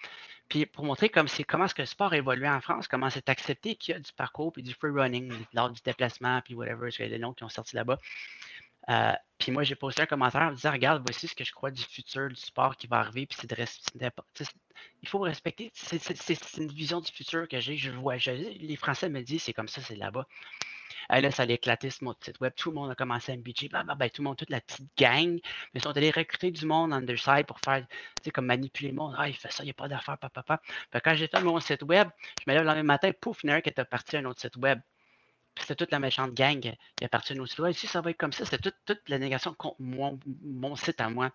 Puis pour montrer comme comment est-ce que le sport a évolué en France, comment c'est accepté qu'il y a du parcours puis du free running lors du déplacement, puis whatever, les noms qui ont sorti là-bas. Euh, puis moi, j'ai posté un commentaire en me disant Regarde, voici ce que je crois du futur du sport qui va arriver. Puis c'est de respecter. Il faut respecter. C'est une vision du futur que j'ai. Je vois. les Français me disent C'est comme ça, c'est là-bas. Là, ça allait éclater sur mon site web. Tout le monde a commencé à me bitcher. Bah, bah, bah, tout le monde, toute la petite gang. Mais ils sont allés recruter du monde underside pour faire, tu sais, comme manipuler le monde. Ah, il fait ça, il n'y a pas d'affaires, papa, papa. quand j'ai fait mon site web, je me lève le lendemain matin, pouf, une heure qui était parti à un autre site web c'était toute la méchante gang qui appartient au site. si ça va être comme ça, c'était toute, la négation contre mon, site à moi.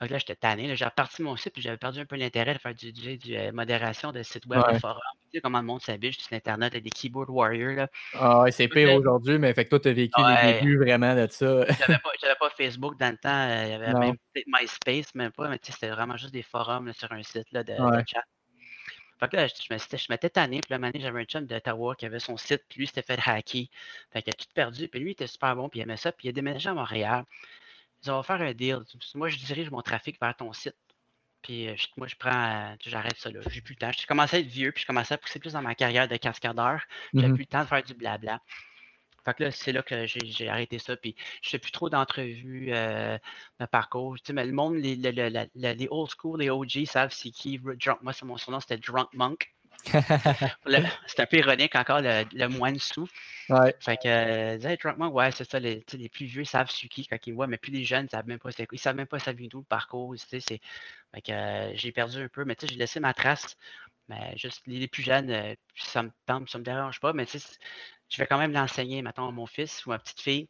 Donc là, j'étais tanné. J'ai reparti mon site, puis j'avais perdu un peu l'intérêt de faire du, du, euh, modération de site web, de forum. Tu sais comment le monde s'habille sur Internet, des keyboard warriors. Là. Ah ouais, c'est pire aujourd'hui, mais fait que toi, tu as vécu les débuts vraiment de ça. j'avais pas, (laughs) pas, Facebook dans le temps. Euh, il y avait même peut-être MySpace, même pas, mais c'était vraiment juste des forums sur un site là, de chat. Fait que là, je, je m'étais tanné. Puis là, j'avais un chum d'Ottawa qui avait son site, puis lui, s'était fait hacker. Fait qu'il a tout perdu. Puis lui, il était super bon, puis il aimait ça. Puis il a déménagé à Montréal. Ils ont faire un deal. Moi, je dirige mon trafic vers ton site. Puis euh, moi, je prends, euh, j'arrête ça là. J'ai plus le temps. Je commençais à être vieux, puis je commençais à pousser plus dans ma carrière de cascadeur. J'avais mmh plus le temps de faire du blabla. Fait que là, c'est là que j'ai arrêté ça. Puis je fais plus trop d'entrevues euh, de parcours. Tu sais, mais le monde, les, les, old school, les OG savent c'est qui. Drunk, moi, mon surnom, c'était Drunk Monk. (laughs) c'est un peu ironique encore, le, le moine sous. Ouais. Fait que, euh, Drunk Monk, ouais, c'est ça, les, les, plus vieux savent c'est qui quand ils voient, mais plus les jeunes, savent même pas c'est Ils savent même pas ça vient d'où le parcours. Tu sais, fait que euh, j'ai perdu un peu, mais tu sais, j'ai laissé ma trace. Mais juste les, plus jeunes, euh, ça me tente, ça me dérange pas, mais tu sais, je vais quand même l'enseigner, mettons, à mon fils ou à ma petite fille.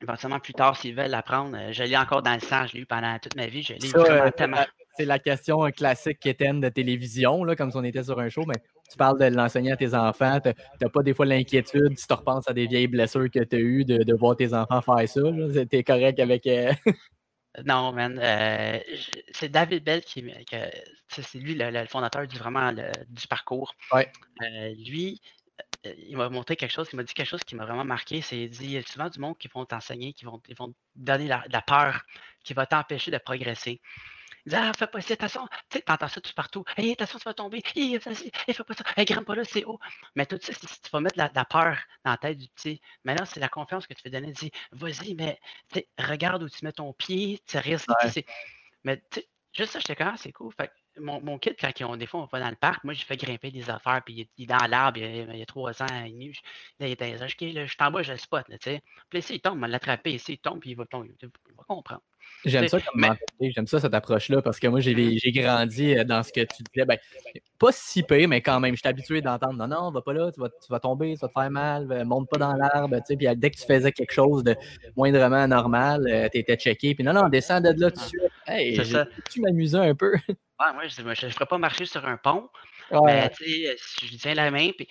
Éventuellement, plus tard, s'ils veulent l'apprendre, euh, je l'ai encore dans le sang, je l'ai eu pendant toute ma vie. Je l'ai vraiment tellement. C'est la question classique qu'Étienne de télévision, là, comme si on était sur un show, mais tu parles de l'enseigner à tes enfants. Tu n'as pas des fois l'inquiétude, si tu repenses à des vieilles blessures que tu as eues, de, voir tes enfants faire ça. Tu es correct avec. (laughs) Euh, non, man. Euh, c'est David Bell qui, c'est lui le, fondateur du vraiment du parcours. Ouais. lui, euh, il m'a montré quelque chose, il m'a dit quelque chose qui m'a vraiment marqué. C'est il dit il y a souvent du monde qui vont t'enseigner, qui vont, ils vont te donner la, la peur, qui va t'empêcher de progresser. Il dit Ah, fais pas ça, attention, tu sais, t'entends ça tout partout. Hey, attention, tu vas tomber. Hey, fais pas ça. Hey, grimpe pas là, c'est haut. Mais tout ça, tu vas mettre la, la, peur dans la tête du petit, maintenant, c'est la confiance que tu veux donner. Dis, vas-y, mais regarde où tu mets ton pied, tu risques. Ouais. Mais juste ça, j'étais quand c'est cool. Fait mon, mon kid, quand ont, des fois, on va dans le parc, moi, j'ai fait grimper des affaires, puis il, est dans l'arbre, il, y a trois ans. Là, il était dans les là, je suis en bas, je le spot, là, tu sais. Puis là, s'il tombe, on va l'attraper, ici, il tombe, puis il va, tomber, il va comprendre. J'aime ça comme j'aime ça cette approche-là parce que moi j'ai mmh grandi euh, dans ce que tu disais. Ben, pas si peu, mais quand même, je suis habitué d'entendre non, non, va pas là, tu vas, tu vas, tomber, tu vas te faire mal, euh, monte pas dans l'arbre. Puis dès que tu faisais quelque chose de moindrement normal, euh, tu étais checké. Puis non, non, descends de là suite. Hey, tu m'amusais un peu. (laughs) Ouais, moi, je ne ferais pas marcher sur un pont. Mais tu sais, si je lui tiens la main, puis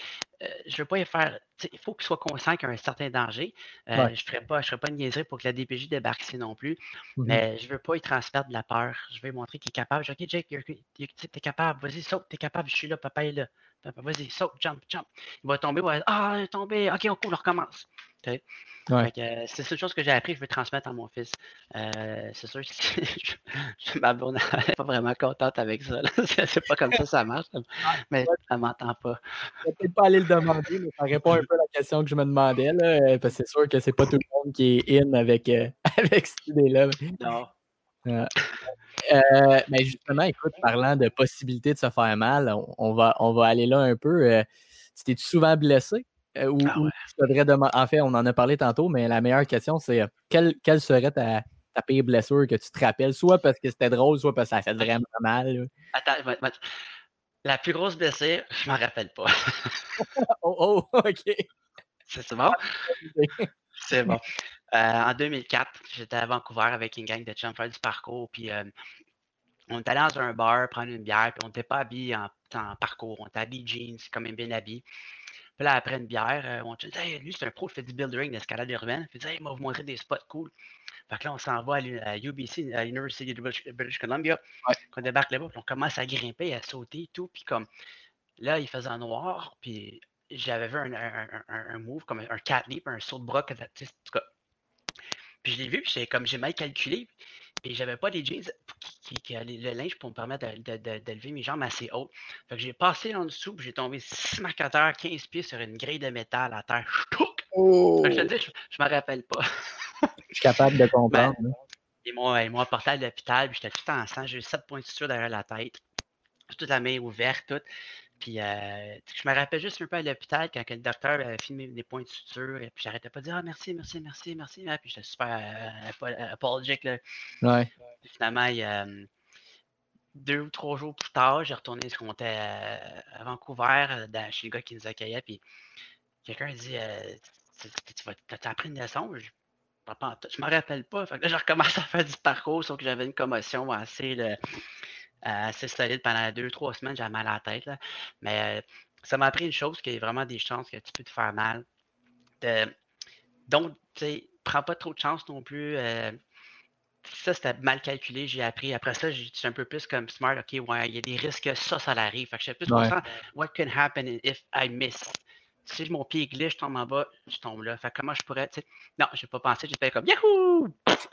je ne veux pas y faire. Il faut qu'il soit conscient qu'il y a un certain danger. Je ne ferai pas, je ferai pas une niaiserie pour que la DPJ débarque ici non plus. Mmh mais je ne veux pas y transmettre de la peur. Je veux lui montrer qu'il est capable. Je dis, OK, Jake, tu es capable. Vas-y, saute, tu es capable. Je suis là, papa est là. Vas-y, saute, jump, jump. Il va tomber. ah, il est tombé. OK, on court, on recommence. C'est cette chose que j'ai appris, je vais transmettre à mon fils. c'est sûr que (laughs) je, ma blonde n'est pas vraiment contente avec ça. (laughs) C'est pas comme ça ça marche, mais elle m'entend pas. Je vais peut-être pas aller le demander, mais ça répond un peu à la question que je me demandais. Là, parce que c'est sûr que c'est pas tout le monde qui est in avec, (laughs) avec cette idée-là. Non. Euh, mais justement, écoute, parlant de possibilité de se faire mal, on, va, on va aller là un peu. Euh, tu t'es souvent blessé? Euh, ou, ah En fait, on en a parlé tantôt, mais la meilleure question, c'est quelle, serait ta, pire blessure que tu te rappelles, soit parce que c'était drôle, soit parce que ça fait vraiment mal. Attends, la plus grosse blessure, je m'en rappelle pas. (laughs) oh, oh, (laughs) OK. C'est bon? (laughs) C'est bon. Euh, en 2004, j'étais à Vancouver avec une gang de faire du parcours. Puis euh, on était allé dans un bar prendre une bière, puis on n'était pas habillé en, parcours. On était habillé jeans, quand même bien habillé. Puis là, après une bière, euh, on dit hey, lui, c'est un pro qui fait du building d'escalade urbaine. Puis il dit hey, il va vous montrer des spots cool. Fait que là, on s'en va à UBC, à l'University de British Columbia. On débarque là-bas, puis on commence à grimper, à sauter et tout. Puis comme là, il faisait noir, puis j'avais vu un, move comme un cat leap, un saut de bras. En tout cas, puis je l'ai vu, puis comme j'ai mal calculé, et j'avais pas des jeans qui, qui, le linge pour me permettre d'élever mes jambes assez hautes. Fait que j'ai passé en dessous, puis j'ai tombé 6 marquateurs, 15 pieds sur une grille de métal à terre. Oh. je te dis, je, me rappelle pas. je suis capable de (laughs) comprendre. Ben, ils m'ont apporté à l'hôpital, puis j'étais tout en sang, j'ai eu 7 points de suture derrière la tête. Toute la main ouverte, toute. Puis euh, je me rappelle juste un peu à l'hôpital quand le docteur avait filmé des points de suture. Et puis j'arrêtais pas de dire Ah merci, merci, merci, merci. Puis j'étais super euh, apologique. Là. Ouais. finalement, il, deux ou trois jours plus tard, j'ai retourné ce qu'on était à Vancouver, dans, chez le gars qui nous accueillait. Puis quelqu'un dit Tu vas appris une leçon? Je ne me rappelle pas. Fait que là, j'ai recommencé à faire du parcours, sauf que j'avais une commotion assez. Le, assez solide pendant deux, trois semaines, j'avais mal à la tête. Mais ça m'a appris une chose qui est vraiment des chances que tu peux te faire mal. donc, tu sais, prends pas trop de chance non plus. ça, c'était mal calculé, j'ai appris. Après ça, j'ai un peu plus comme smart, OK, ouais, il y a des risques que ça, ça arrive. Fait que je sais plus ouais. what can happen if I miss? Si mon pied glisse, je tombe en bas, je tombe là. Fait comment je pourrais, tu sais, non, j'ai pas pensé, j'ai fait comme Yahoo!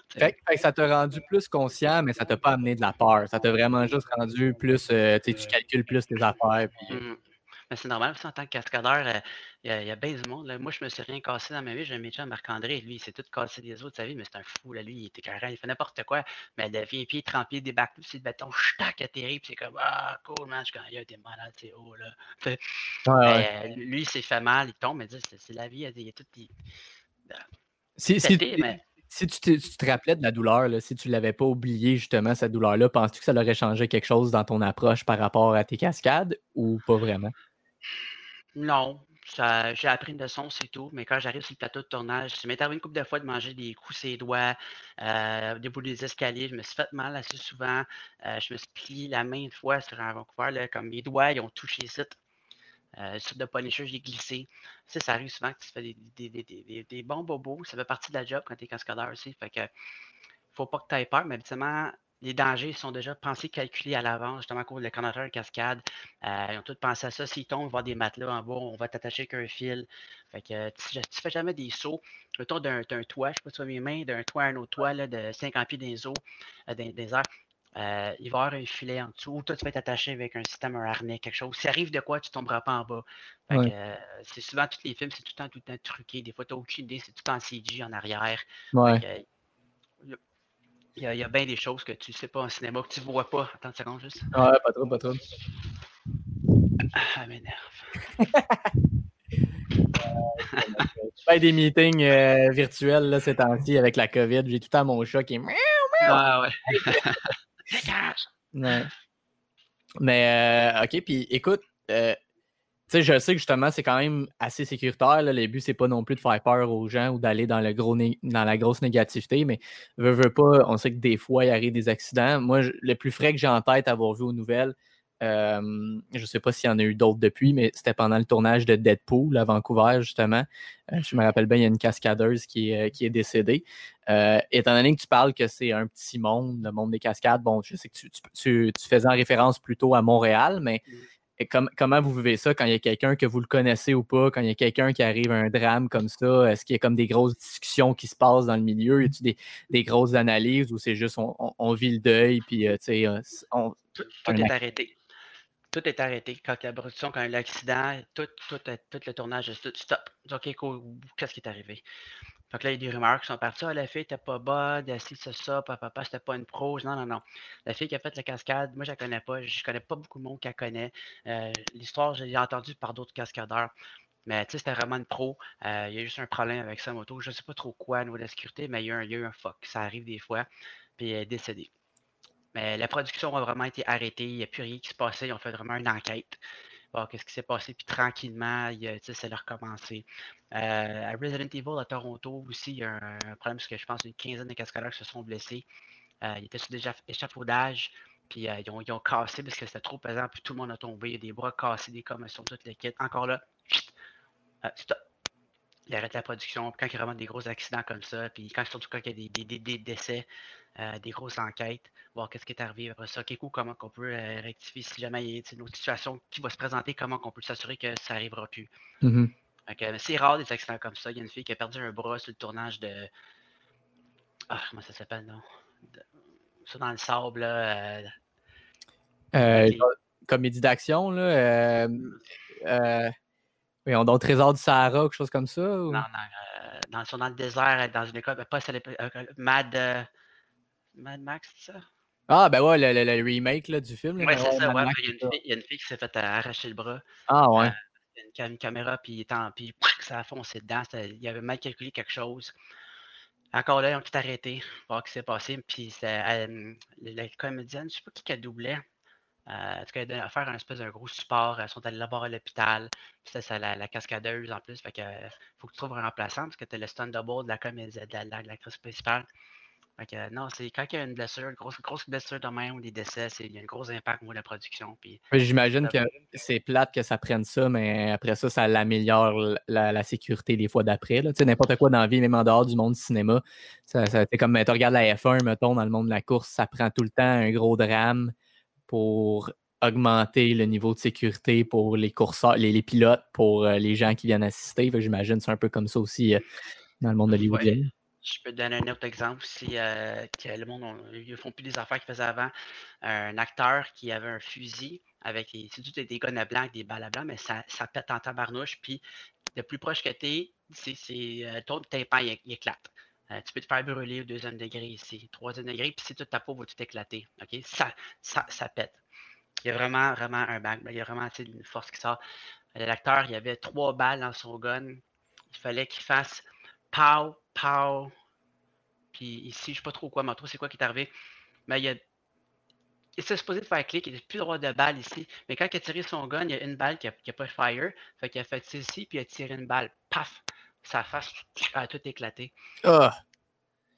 Fait, ça t'a rendu plus conscient, mais ça t'a pas amené de la peur. Ça t'a vraiment juste rendu plus, euh, tu calcules plus tes affaires. Puis... Mmh. Mais c'est normal, en tant que cascadeur, euh, il y, a bien du monde. Moi, je me suis rien cassé dans ma vie. J'ai un métier à Marc-André. Lui, il s'est tout cassé des autres de sa vie, mais c'est un fou. Lui, il était carré, il fait n'importe quoi. Mais il devient pied trempé, des bacs, c'est le béton, tac, atterri, puis c'est comme Ah, cool, man. Je suis il était malade, c'est haut, là. (laughs) Euh, lui, il s'est fait mal, il tombe, mais c'est la vie. Il y a tout. Si, si, si tu te, tu te, rappelais de la douleur, là, si tu ne l'avais pas oublié justement, cette douleur-là, penses-tu que ça aurait changé quelque chose dans ton approche par rapport à tes cascades ou pas vraiment? Non, j'ai appris une leçon, c'est tout. Mais quand j'arrive sur le plateau de tournage, ça m'est arrivé une couple de fois de manger des coups ses doigts, euh, des bouts des escaliers. Je me suis fait mal assez souvent. Euh, je me suis plié la main une fois sur un Vancouver, là, comme mes doigts, ils ont touché site. Euh, sur de Punisher, j'ai glissé. Ça, ça arrive souvent que tu fais des, des, bons bobos. Ça fait partie de la job quand tu es cascadeur aussi. Fait que faut pas que tu aies peur, mais habituellement, les dangers sont déjà pensés, calculés à l'avance, justement à cause de cascade. Euh, ils ont tous pensé à ça. S'ils tombent, on va voir des matelas en bas, on va t'attacher avec un fil. Fait que tu, ne fais jamais des sauts. Autour d'un toit, je sais pas si tu mes mains, d'un toit à un autre toit, là, de 50 pieds des eaux, euh, des, airs. Euh, il va y avoir un filet en dessous. Toi, tu vas être attaché avec un système, un harnais, quelque chose. S'il arrive de quoi, tu ne tomberas pas en bas. c'est souvent tous les films, c'est tout le temps, tout le temps truqué. Des fois, tu n'as aucune idée, c'est tout en CG en arrière. Il y, a, bien des choses que tu ne sais pas en cinéma, que tu ne vois pas. Attends une seconde juste. Ouais, pas trop, pas trop. Ah, m'énerve. (laughs) je fais des meetings euh, virtuels là, ces temps-ci avec la COVID. J'ai tout le temps mon chat qui est. Ah ouais. (laughs) ouais. Mais, euh, OK, puis écoute, euh, sais, je sais que justement, c'est quand même assez sécuritaire. Là. Le but, c'est pas non plus de faire peur aux gens ou d'aller dans, le gros dans la grosse négativité, mais veut, veut pas, on sait que des fois, il arrive des accidents. Moi, le plus frais que j'ai en tête avoir vu aux nouvelles, euh, je ne sais pas s'il y en a eu d'autres depuis, mais c'était pendant le tournage de Deadpool à Vancouver, justement. Euh, je me rappelle bien, il y a une cascadeuse qui est, qui est décédée. Euh, étant donné que tu parles que c'est un petit monde, le monde des cascades, bon, je sais que tu, tu, tu, faisais en référence plutôt à Montréal, mais comment vous vivez ça quand il y a quelqu'un que vous le connaissez ou pas, quand il y a quelqu'un qui arrive à un drame comme ça? Est-ce qu'il y a comme des grosses discussions qui se passent dans le milieu? Y a-t-il des, des, grosses analyses ou c'est juste on, vit le deuil puis euh, tu sais, tout, est arrêté. Tout est arrêté. Quand il y a production, quand il y a l'accident, tout, tout, tout, le tournage, tout stop. OK, qu'est-ce qui est arrivé? Fait que là, il y a des rumeurs qui sont parties. Ah, la fille n'était pas bonne, si c'est ça, papa, papa, c'était pas une pro. Non, non, non. La fille qui a fait la cascade, moi, je la connais pas. Je connais pas beaucoup de monde qui la connaît. Euh, l'histoire, je l'ai par d'autres cascadeurs. Mais tu sais, c'était vraiment une pro. Euh, il y a juste un problème avec sa moto. Je ne sais pas trop quoi au niveau de la sécurité, mais il y, a eu un fuck. Ça arrive des fois. Puis elle est décédée. Mais la production a vraiment été arrêtée. Il n'y a plus rien qui se passait. Ils ont fait vraiment une enquête qu'est-ce qui s'est passé, puis tranquillement, ça a recommencé. Euh, à Resident Evil à Toronto aussi, il y a un, problème parce que je pense une quinzaine de cascadeurs se sont blessés. Euh, ils étaient sur des échafaudages, puis euh, ils, ont, ils, ont, cassé parce que c'était trop pesant, puis tout le monde a tombé. Il y a des bras cassés, des commotions, toutes les kits. Encore là, stop. Il arrête la production. Quand il y a vraiment des gros accidents comme ça, puis quand, surtout quand il y a des, des, des décès, euh, des grosses enquêtes, voir qu'est-ce qui est arrivé après ça, coup, comment on peut euh, rectifier si jamais il y a une autre situation qui va se présenter, comment on peut s'assurer que ça n'arrivera plus. Mm-hmm. c'est rare des accidents comme ça. Il y a une fille qui a perdu un bras sur le tournage de. Ah, comment ça s'appelle, non? Ça dans le sable, là. Euh, comédie d'action, là. Oui, on a Trésor du Sahara, quelque chose comme ça? Non, non. dans, dans le désert, dans une école, pas Mad. Mad Max, c'est ça? Ah, ben ouais, le, remake là, du film. Ouais, c'est ça, ouais. Il y, a une fille qui s'est fait arracher le bras. Ah, ouais. Euh, une, une, caméra, puis, puis ça a foncé dedans. Il avait mal calculé quelque chose. Encore là, ils ont tout arrêté, voir ce qui s'est passé. Puis euh, la comédienne, je sais pas qui qu'elle doublait. Euh, en tout cas, elle a faire un espèce d'un gros support. Ils sont allés la voir à l'hôpital. Puis c'est la, la, cascadeuse en plus. Fait que faut que tu trouves un remplaçant parce que tu le stand double de la comédienne, de l'actrice principale non, c'est quand il y a une blessure, une grosse, grosse blessure de même ou des décès, il y a un gros impact au de la production. J'imagine que c'est plate que ça prenne ça, mais après ça, ça améliore la, sécurité des fois d'après. N'importe quoi dans la vie, même en dehors du monde du cinéma. Ça, c'est comme tu regardes la F1, mettons, dans le monde de la course, ça prend tout le temps un gros drame pour augmenter le niveau de sécurité pour les courseurs, les, pilotes, pour euh, les gens qui viennent assister. J'imagine que c'est un peu comme ça aussi euh, dans le monde de l'Hollywoodien. Je peux te donner un autre exemple aussi, euh, que le monde, ils ne font plus les affaires qu'ils faisaient avant. Un acteur qui avait un fusil avec des, c'est des, des blancs avec des balles à blanc, mais ça, ça pète en tabarnouche. Puis, le plus proche que tu es, c'est, ton tympan, il, éclate. Euh, tu peux te faire brûler au deuxième degré ici, troisième degré, puis si toute ta peau va tout éclater. OK? Ça, ça, ça pète. Il y a vraiment, vraiment un bang. Il y a vraiment une force qui sort. L'acteur, il y avait trois balles dans son gun. Il fallait qu'il fasse pow, pow. Puis ici, je ne sais pas trop quoi, mais trop c'est quoi qui est arrivé. Mais il a. Il s'est supposé de faire clic, il n'a plus droit de balle ici. Mais quand il a tiré son gun, il y a une balle qui n'a pas fire. Fait qu'il a fait ici, puis il a tiré une balle. Paf! Sa face a tout éclaté. Ah!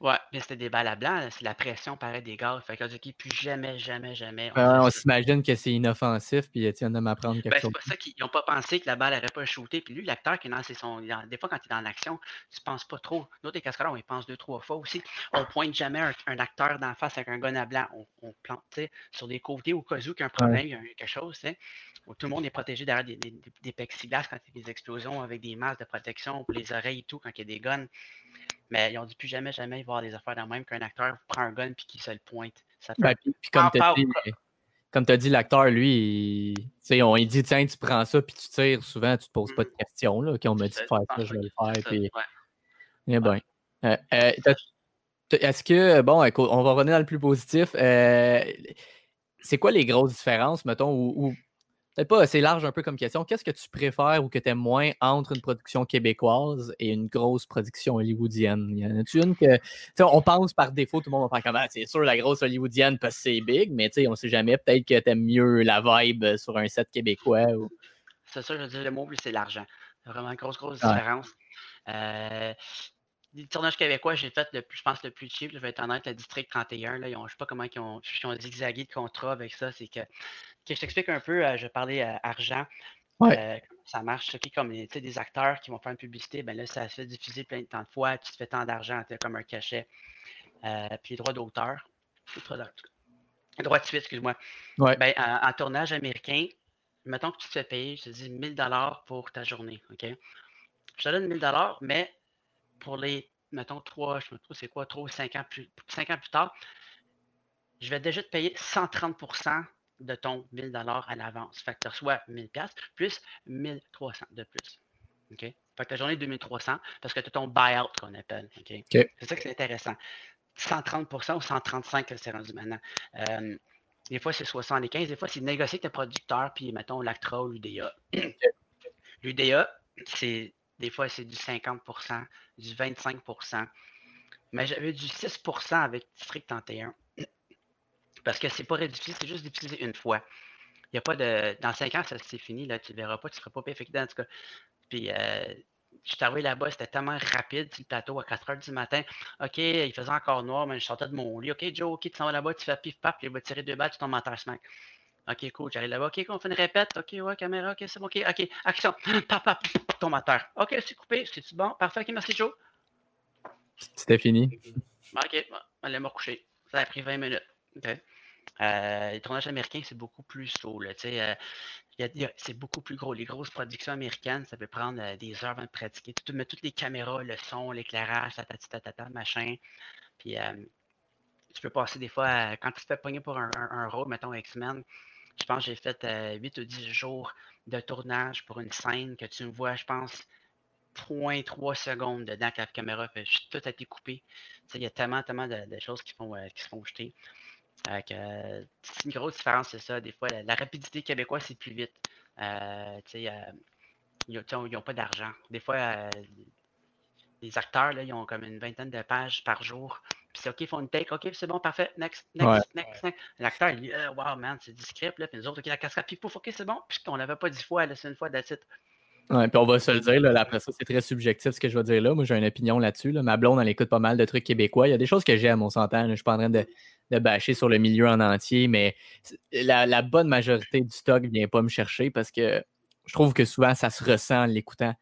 Ouais, mais c'était des balles à blanc, c'est la pression paraît des gars. Fait que dit plus jamais, jamais, jamais. On, s'imagine que c'est inoffensif, puis tiens de m'apprendre quelque ben, chose. C'est pas ça qu'ils n'ont pas pensé que la balle n'aurait pas shooté. Puis lui, l'acteur qui est dans son. Des fois, quand il est dans l'action, tu penses pas trop. Nous, des cascadeurs, on y pense deux, trois fois aussi. On pointe jamais un, acteur d'en face avec un gun à blanc. On, plante, tu sais, sur des côtés au cas où il y a un problème, il y a quelque chose, tu sais. Où tout le monde est protégé derrière des, des, des, plexiglas quand il y a des explosions avec des masques de protection pour les oreilles et tout, quand il y a des guns. Mais ils ont dit plus jamais, jamais, voir des affaires dans même qu'un acteur prend un gun puis qu'il se le pointe. Ça ben, puis, comme tu as dit, comme dit l'acteur, lui, il, on, il dit tiens, tu prends ça puis tu tires, souvent, tu te poses pas de mm. questions. Là, on m'a dit de faire ça, je vais le faire. Puis... Eh ben. Euh, euh, est-ce que, bon, écoute, on va revenir dans le plus positif. Euh, c'est quoi les grosses différences, mettons, ou peut-être pas assez large un peu comme question. Qu'est-ce que tu préfères ou que tu aimes moins entre une production québécoise et une grosse production hollywoodienne? Y en a-tu une que. On pense par défaut, tout le monde va faire comme ah, c'est sûr la grosse hollywoodienne parce que c'est big, mais on ne sait jamais. Peut-être que tu aimes mieux la vibe sur un set québécois. Ou... C'est ça, je veux dire, le mot, c'est l'argent. Vraiment une grosse, grosse différence. Euh, les tournages québécois, j'ai fait, le plus, je pense, le plus cheap. Je vais être honnête, le District 31. Là, ils ont, je ne sais pas comment ils ont, ils ont zigzagué de contrat avec ça. C'est que je t'explique un peu, euh, je parlais euh, argent. Euh, comment ça marche. comme des acteurs qui vont faire une publicité, ben là, ça se fait diffuser plein de temps de fois, tu te fais tant d'argent, comme un cachet. puis les droits d'auteur. Les droits de suite, excuse-moi. Ben, en, tournage américain, mettons que tu te fais payer, je te dis 1000 pour ta journée, OK? Je te donne 1000 mais pour les, mettons, 3, je me trouve c'est quoi, 3 ou 5 ans plus, 5 ans plus tard, je vais déjà te payer 130 de ton 1000 à l'avance. Fait que tu reçois 1000 plus 1300 de plus. OK? Fait que ta journée est 2300 parce que tu as ton buyout qu'on appelle. OK? C'est ça que c'est intéressant. 130% ou 135 c'est rendu maintenant? Euh, des fois, c'est 75. Des fois, c'est négocier avec tes producteurs, puis mettons l'ACTRA ou l'UDA. L'UDA, c'est des fois, c'est du 50% du 25% Mais j'avais du 6% avec District 31. Parce que c'est pas réduit, c'est juste d'utiliser une fois. Il y a pas de. Dans 5 ans, ça c'est fini, là, tu ne verras pas, tu ne seras pas payé. En tout cas. Puis euh, je suis arrivé là-bas, c'était tellement rapide, le plateau à 4 h du matin. OK, il faisait encore noir, mais je sortais de mon lit. OK, Joe, OK, tu s'en vas là-bas, tu fais pif paf, puis il va tirer deux balles, tu tombes en terre smack. OK, cool, j'arrive là-bas. OK, on fait une répète. OK, ouais, caméra, OK, c'est bon. OK, OK, action. Paf, paf, tombe en terre. OK, c'est coupé, c'est-tu bon? Parfait, OK, merci, Joe. C'était fini. OK, allez me coucher. Ça a pris 20 minutes. OK. Euh, les tournages américains, c'est beaucoup plus saut. Euh, c'est beaucoup plus gros. Les grosses productions américaines, ça peut prendre euh, des heures avant de pratiquer. Toutes les caméras, le son, l'éclairage, ta, machin. Puis tu peux passer des fois, quand tu te fais pogner pour un, rôle, mettons X-Men, je pense que j'ai fait 8 ou 10 jours de tournage pour une scène que tu me vois, je pense, 0.3 secondes dedans que la caméra fait tout a été coupé. Il y a tellement, tellement de, choses qui, qui se font jeter. Euh, c'est une grosse différence, c'est ça. Des fois, la, rapidité québécoise, c'est plus vite. Euh, ils n'ont pas d'argent. Des fois, euh, les acteurs, là, ils ont comme une vingtaine de pages par jour. Puis c'est OK, ils font une take. OK, c'est bon, parfait. Next, next, next, next. L'acteur, il dit Wow, man, c'est du script. Là. Puis nous autres, OK, la cascade, puis pouf, OK, c'est bon. Puis on l'avait pas dix fois, c'est une fois d'attitude. Ouais, puis on va se le dire, là, après ça, c'est très subjectif ce que je vais dire là. Moi, j'ai une opinion là-dessus. Là. Ma blonde, elle écoute pas mal de trucs québécois. Il y a des choses que j'aime, on s'entend. Je suis pas en train de, de bâcher sur le milieu en entier, mais la, bonne majorité du stock vient pas me chercher parce que je trouve que souvent ça se ressent en l'écoutant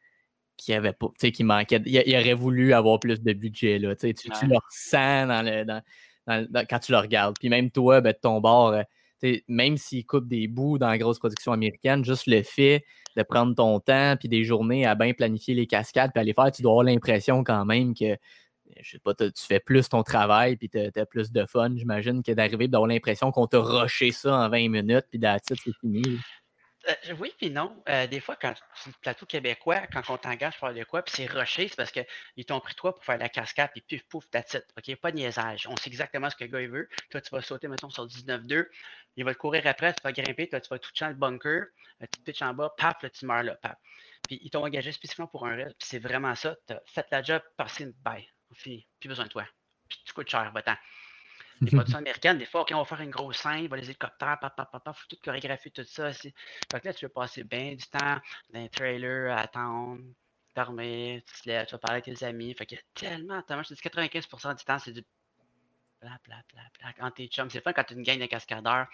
qu'il avait pas, tu sais, qu'il manquait. Il, aurait voulu avoir plus de budget, là. Tu, tu le ressens dans le, dans, quand tu le regardes. Puis même toi, ben, de ton bord, euh, même s'il coupe des bouts dans la grosse production américaine, juste le fait de prendre ton temps puis des journées à bien planifier les cascades puis les faire, tu dois avoir l'impression quand même que je sais pas, tu fais plus ton travail puis tu as, plus de fun, j'imagine, que d'arriver d'avoir l'impression qu'on t'a rushé ça en 20 minutes puis d'attitude, c'est fini. Euh, oui, puis non. Euh, des fois, quand sur le plateau québécois, quand on t'engage pour de quoi, puis c'est rushé, c'est parce qu'ils t'ont pris toi pour faire la cascade, puis pif, pouf, titre. OK? Pas de niaisage. On sait exactement ce que le gars veut. Toi, tu vas sauter, mettons, sur 19-2. Il va te courir après, tu vas grimper, toi, tu vas tout dans le bunker, euh, tu te pitches en bas, paf, là, tu meurs là, paf. Puis ils t'ont engagé spécifiquement pour un reste, puis c'est vraiment ça. Tu as fait la job, passé une bye. Plus besoin de toi. Puis tu coûtes cher, va-t'en. (laughs) Les productions américaines, des fois, OK, on va faire une grosse scène, va les hélicoptères, papa, papa, faut tout chorégraphier, tout ça. Fait que là, tu veux passer bien du temps dans les trailers, à attendre, dormir, tu, te lèves, tu vas parler avec tes amis. Fait a tellement, tellement, je te dis 95% du temps, c'est du Bla. Quand t'es chum, c'est fun quand tu une gang de cascadeurs.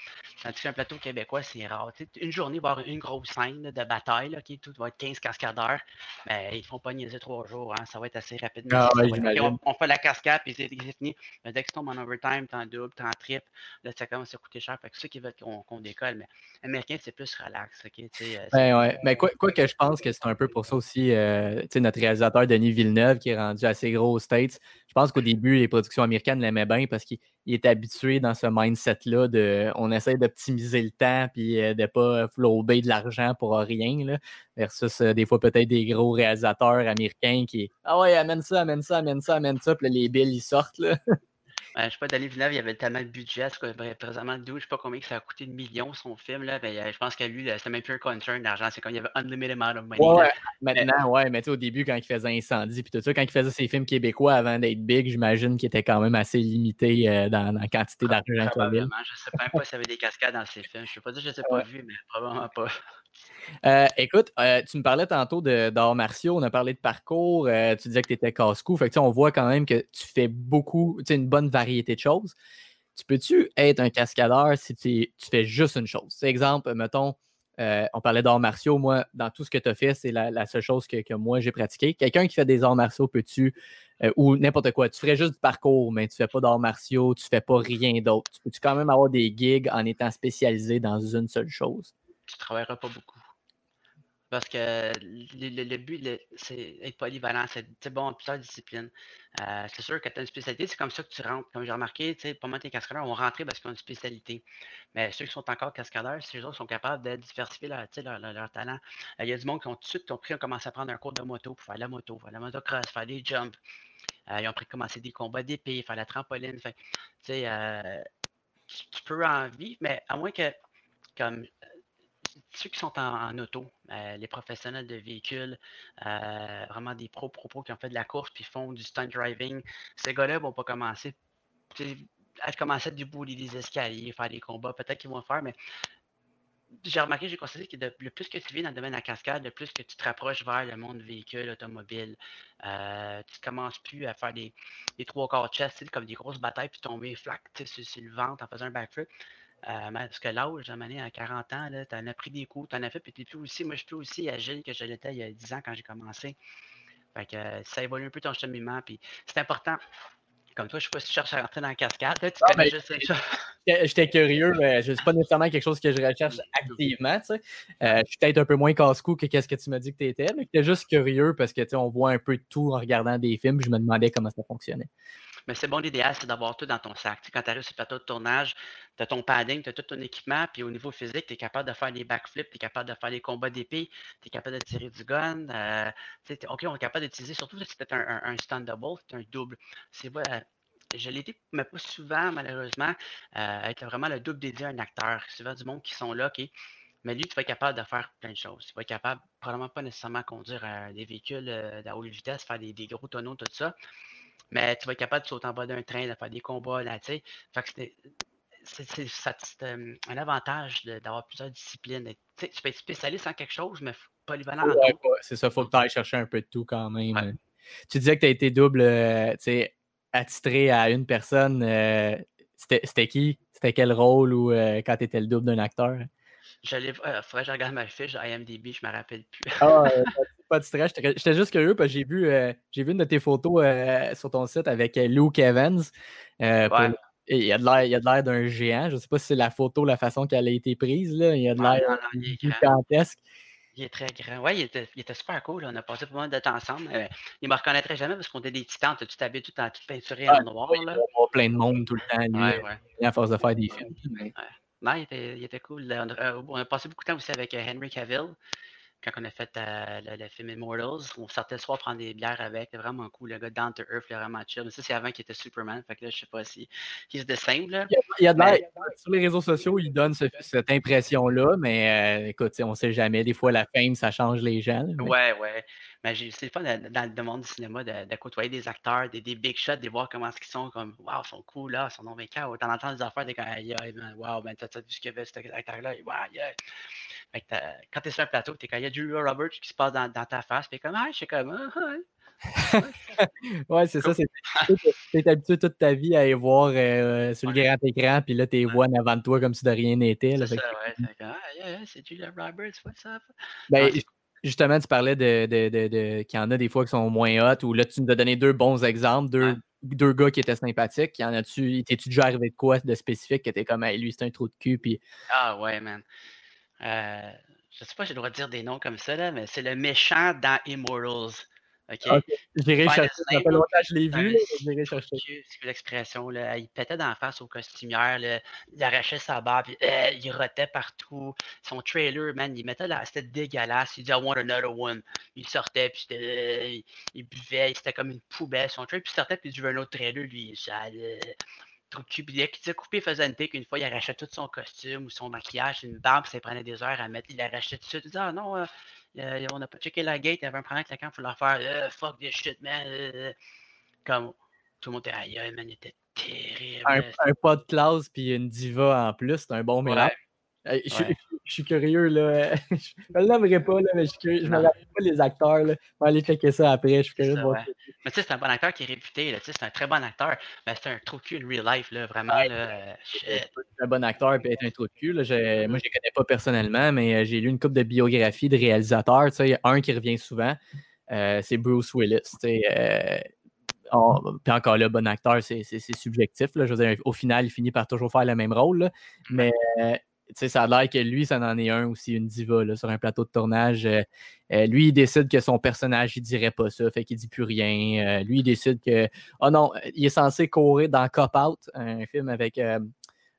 Quand tu fais un plateau québécois, c'est rare. une journée, avoir une grosse scène de bataille, là, tout va être 15 cascadeurs. Mais ben, ils font pas niaiser trois jours. Hein, ça va être assez rapide. Ah, on, fait la cascade, puis c'est fini. Mais dès que tu tombes en overtime, t'es en double, t'es en triple, là, ça commence à coûter cher. Fait que ceux qui veulent qu'on décolle, mais américain, c'est plus relax. Okay, euh, ben, ouais. Mais quoi, quoi, que je pense que c'est un peu pour ça aussi, euh, notre réalisateur Denis Villeneuve, qui est rendu assez gros aux States, je pense qu'au début, les productions américaines l'aimaient bien parce qu'il est habitué dans ce mindset-là de on essaie d'optimiser le temps puis euh, de ne pas flouber de l'argent pour rien. Là, versus euh, des fois peut-être des gros réalisateurs américains qui Ah ouais, amène ça, amène ça, amène ça, amène ça, puis les billes ils sortent. Là. (laughs) Je je sais pas, Denis Villeneuve, il y avait tellement de budget. Ben, présentement, je sais pas combien que ça a coûté de millions son film. Là, ben, je pense que lui, c'était même plus un concern d'argent. C'est comme il y avait unlimited amount of money. Ouais, maintenant, ouais, mais tu au début, quand il faisait Incendie, puis tout ça, quand il faisait ses films québécois avant d'être big, j'imagine qu'il était quand même assez limité euh, dans, la quantité ah, d'argent qu'il avait. Je sais même pas s'il y avait des cascades dans ses films. Je sais pas dire, je ne sais pas vu, mais probablement pas. Euh, écoute, euh, tu me parlais tantôt d'arts martiaux, on a parlé de parcours, euh, tu disais que tu étais casse-cou. Fait que, on voit quand même que tu fais beaucoup, tu une bonne variété de choses. Tu peux-tu être un cascadeur si tu, fais juste une chose? Exemple, mettons, on parlait d'arts martiaux. Moi, dans tout ce que tu as fait, c'est la, seule chose que, moi j'ai pratiqué. Quelqu'un qui fait des arts martiaux, peux-tu, ou n'importe quoi, tu ferais juste du parcours, mais tu fais pas d'arts martiaux, tu fais pas rien d'autre. Tu peux-tu quand même avoir des gigs en étant spécialisé dans une seule chose? tu travailleras pas beaucoup. Parce que le, but, c'est être polyvalent, c'est bon plusieurs disciplines. Euh, c'est sûr que tu as une spécialité, c'est comme ça que tu rentres. Comme j'ai remarqué, pas mal tes cascadeurs vont rentrer parce qu'ils ont une spécialité. Mais ceux qui sont encore cascadeurs, ces gens sont capables de diversifier leur, leur, talent. Euh, il y a du monde qui ont tout de suite ont pris, ont commencé à prendre un cours de moto pour faire la moto, faire la motocross, faire des jumps. Euh, ils ont pris commencer des combats d'épée, faire la trampoline. Fait, tu peux en vivre, mais à moins que comme ceux qui sont en, auto, euh, les professionnels de véhicules, euh, vraiment des pros, pro, qui ont fait de la course puis font du stunt driving, ces gars-là vont pas commencer à commencer du bout des escaliers, faire des combats, peut-être qu'ils vont faire, mais j'ai remarqué, j'ai constaté que le plus que tu vis dans le domaine de la cascade, le plus que tu te rapproches vers le monde véhicule automobile, euh, tu commences plus à faire des, trois quarts chest, comme des grosses batailles, puis tomber flac sur, sur, le ventre en faisant un backflip. Euh, parce que l'âge, à à 40 ans, tu en as pris des coups, tu en as fait, puis tu plus aussi, moi je suis plus aussi agile que je l'étais il y a 10 ans quand j'ai commencé. Fait que ça évolue un peu ton cheminement, puis c'est important. Comme toi, je sais pas si tu cherches à rentrer dans la cascade. tu ah, connais juste. J'étais curieux, mais je pas nécessairement quelque chose que je recherche (laughs) activement. Tu sais. Euh, je suis peut-être un peu moins casse-cou que qu'est-ce que tu m'as dit que tu étais, mais j'étais juste curieux parce que on voit un peu de tout en regardant des films. Je me demandais comment ça fonctionnait. Mais c'est bon, l'idéal, c'est d'avoir tout dans ton sac. quand tu arrives sur le plateau de tournage, tu as ton padding, tu as tout ton équipement, puis au niveau physique, tu es capable de faire des backflips, tu es capable de faire des combats d'épée, tu es capable de tirer du gun. Euh, OK, on est capable d'utiliser, surtout si c'est un, un, un double, c'est un double. C'est voilà, je l'ai dit, mais pas souvent, malheureusement, euh, être vraiment le double dédié à un acteur. Souvent du monde qui sont là, OK. Mais lui, tu vas être capable de faire plein de choses. Tu vas être capable, probablement pas nécessairement conduire euh, des véhicules à haute vitesse, faire des, gros tonneaux, tout ça mais tu vas être capable de sauter en bas d'un train, de faire des combats, là, tu sais. c'est un avantage d'avoir plusieurs disciplines. tu peux être spécialiste en quelque chose, mais polyvalent ouais, en C'est ça, il faut que tu ailles chercher un peu de tout quand même. Tu disais que tu as été double, euh, tu sais, attitré à une personne. Euh, c'était qui? C'était quel rôle ou euh, quand tu étais le double d'un acteur? Je il faudrait que je regarde ma fiche IMDb, je ne me rappelle plus. ah, pas de stress. J'étais juste curieux parce que j'ai vu, euh, j'ai vu une de tes photos euh, sur ton site avec euh, Luke Evans. il a de l'air d'un géant. Je ne sais pas si c'est la photo, la façon qu'elle a été prise. Là. Il a de l'air gigantesque. Il est très grand. Oui, il était, il était, super cool. On a passé pas mal de temps ensemble. il ne me reconnaîtrait jamais parce qu'on était des titans. Tu t'habilles tout en tout peinturé en noir. Là? On plein de monde tout le temps. Lui, ouais, ouais. À force de faire des films. Non, il était, il était cool. On a, passé beaucoup de temps aussi avec Henry Cavill quand on a fait euh, le, film Immortals, on sortait le soir prendre des bières avec. C'était vraiment cool. Le gars Down to Earth, il vraiment chill. Mais ça, c'est avant qu'il était Superman. Fait que là, je sais pas si il se simple. Là. Il y a, sur les réseaux sociaux, il donne cette impression-là, mais euh, écoute, on sait jamais. Des fois, la fame, ça change les gens. Oui, Ouais, ouais. Mais c'est pas dans, dans, le monde du cinéma de, côtoyer des acteurs, des, des, big shots, de voir comment ils sont comme Waouh, ils sont cool là, ils sont non vainqueurs. T'en entends des affaires, t'es comme Waouh, ben t'as vu ce qu'il y avait cet acteur-là, wow, yeah quand tu es sur un plateau, tu es quand il y a Julia Roberts qui se passe dans, ta face, puis comme, ah, je suis comme, ah, ouais, c'est ça. (laughs) Tu es habitué toute ta vie à aller voir euh, sur le grand écran, puis là, tu es vois en avant de toi comme si de rien n'était. C'est ça, ouais. (laughs) C'est ah, yeah, c'est Julia Roberts, what's up? Ben, justement, tu parlais de, de, de, qu'il y en a des fois qui sont moins hot, ou là, tu nous as donné deux bons exemples, deux, deux gars qui étaient sympathiques. Y en a-tu, t'es-tu déjà arrivé de quoi de spécifique que t'es comme, hey, lui, c'est un trou de cul, puis. Ah, ouais, man. Euh, je sais pas si j'ai le droit de dire des noms comme ça, là, mais c'est le méchant dans Immortals. OK? okay. J'ai chercher. Ça fait longtemps que je l'ai vu. J'ai chercher. C'est l'expression. Il pétait d'en face au costumière. Là, il arrachait sa barbe. Puis, euh, il rotait partout. Son trailer, man, il mettait là. C'était dégueulasse. Il disait I want another one. Il sortait. Puis euh, il, buvait. C'était comme une poubelle. Son trailer. Puis il sortait. Puis il veux un autre trailer. Lui, ça qui s'est coupé, faisait une pique. Une fois, il arrachait tout son costume ou son maquillage, une barbe, ça prenait des heures à mettre. Il arrachait tout suite. Il disait, ah non, euh, euh, on n'a pas checké la gate, il y avait un problème avec la camp, il faut leur faire, euh, fuck this shit, man. comme tout le monde était aïe, man, il était terrible. Un, un, pas de classe puis une diva en plus, c'est un bon mélange. (laughs) Je, suis curieux, là. (laughs) je ne l'aimerais pas, là, mais je, je me rappelle pas les acteurs. Là. Je vais aller checker ça après. Je suis curieux de Mais tu sais, c'est un bon acteur qui est réputé. C'est un très bon acteur. Mais c'est un trou de cul in real life, là, vraiment. Là, C'est un bon acteur et être un trou de cul. Là. Moi, je ne les connais pas personnellement, mais euh, j'ai lu une couple de biographies de réalisateurs. Tu sais, un qui revient souvent, euh, c'est Bruce Willis. Tu sais, euh, puis encore là, bon acteur, c'est subjectif. Là. Je veux dire, au final, il finit par toujours faire le même rôle. Mais ça a l'air que lui, ça en est un aussi, une diva là, sur un plateau de tournage. Euh, euh, lui, il décide que son personnage, il dirait pas ça, fait qu'il dit plus rien. lui, il décide que. Oh non, il est censé courir dans Cop Out, un film avec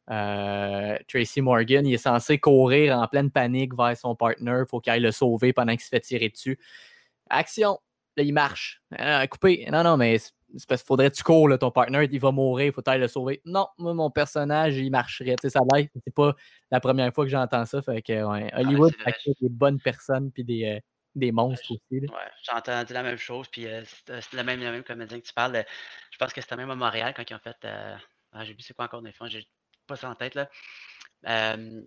Tracy Morgan. Il est censé courir en pleine panique vers son partner. Faut qu'il aille le sauver pendant qu'il se fait tirer dessus. Action! Là, il marche. coupé. Non, non, mais c'est parce qu'il faudrait que tu cours, ton partner, il va mourir, il faut aller le sauver. Non, moi, mon personnage, il marcherait. Tu sais, ça c'est pas la première fois que j'entends ça. Fait que, ah, Hollywood, a des bonnes personnes puis des, euh, des monstres aussi. Ouais, j'ai entendu la même chose, puis euh, c'est le même, le même comédien que tu parles. je pense que c'était même à Montréal quand ils ont fait. Euh, ah, j'ai vu c'est quoi encore des fois, j'ai pas ça en tête. là.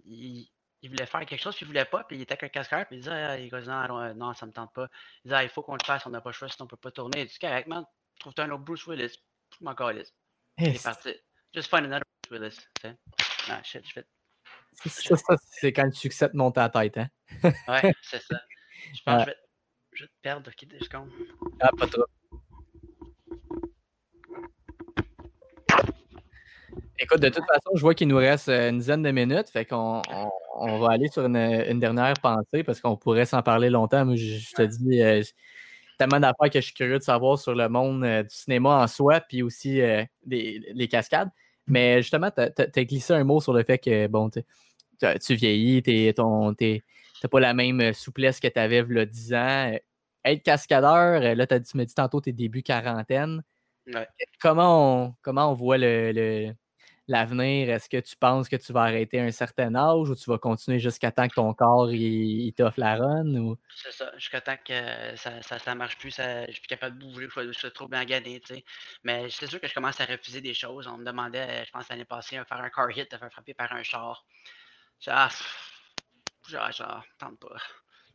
il, voulait faire quelque chose, puis il voulait pas, puis il était avec un casqueur, puis il disait ah, il non, non, ça me tente pas. Il disait ah, il faut qu'on le fasse, on n'a pas le choix, sinon on peut pas tourner. Il dit correctement, trouve-toi un autre Bruce Willis. Je m'en calisse. C'est parti. Just find another Bruce Willis. sais. Ah, shit, je fais. C'est ça, c'est quand le succès te monte à la tête, hein? (laughs) ouais, c'est ça. Je pense que je vais, je vais te perdre, ok, deux secondes. Ah, pas trop. Écoute, de toute façon, je vois qu'il nous reste euh, une dizaine de minutes, fait qu'on on, va aller sur une, une dernière pensée parce qu'on pourrait s'en parler longtemps. Moi, je, te dis, euh, tellement d'affaires que je suis curieux de savoir sur le monde euh, du cinéma en soi, puis aussi euh, les cascades. Mais justement, tu as, glissé un mot sur le fait que, bon, tu vieillis, tu n'as pas la même souplesse que tu avais il y a 10 ans. Être cascadeur, là, tu me dis tantôt tes débuts quarantaine. Comment, on, comment on voit le, l'avenir, est-ce que tu penses que tu vas arrêter à un certain âge ou tu vas continuer jusqu'à temps que ton corps il, t'offre la run? Ou... C'est ça, jusqu'à temps que ça, ça, marche plus, ça, je suis plus capable de bouger, je suis, trop bien gagné, tu sais. Mais c'est sûr que je commence à refuser des choses. On me demandait, je pense l'année passée, de faire un car hit, de faire frapper par un char. Genre, genre, genre, tente pas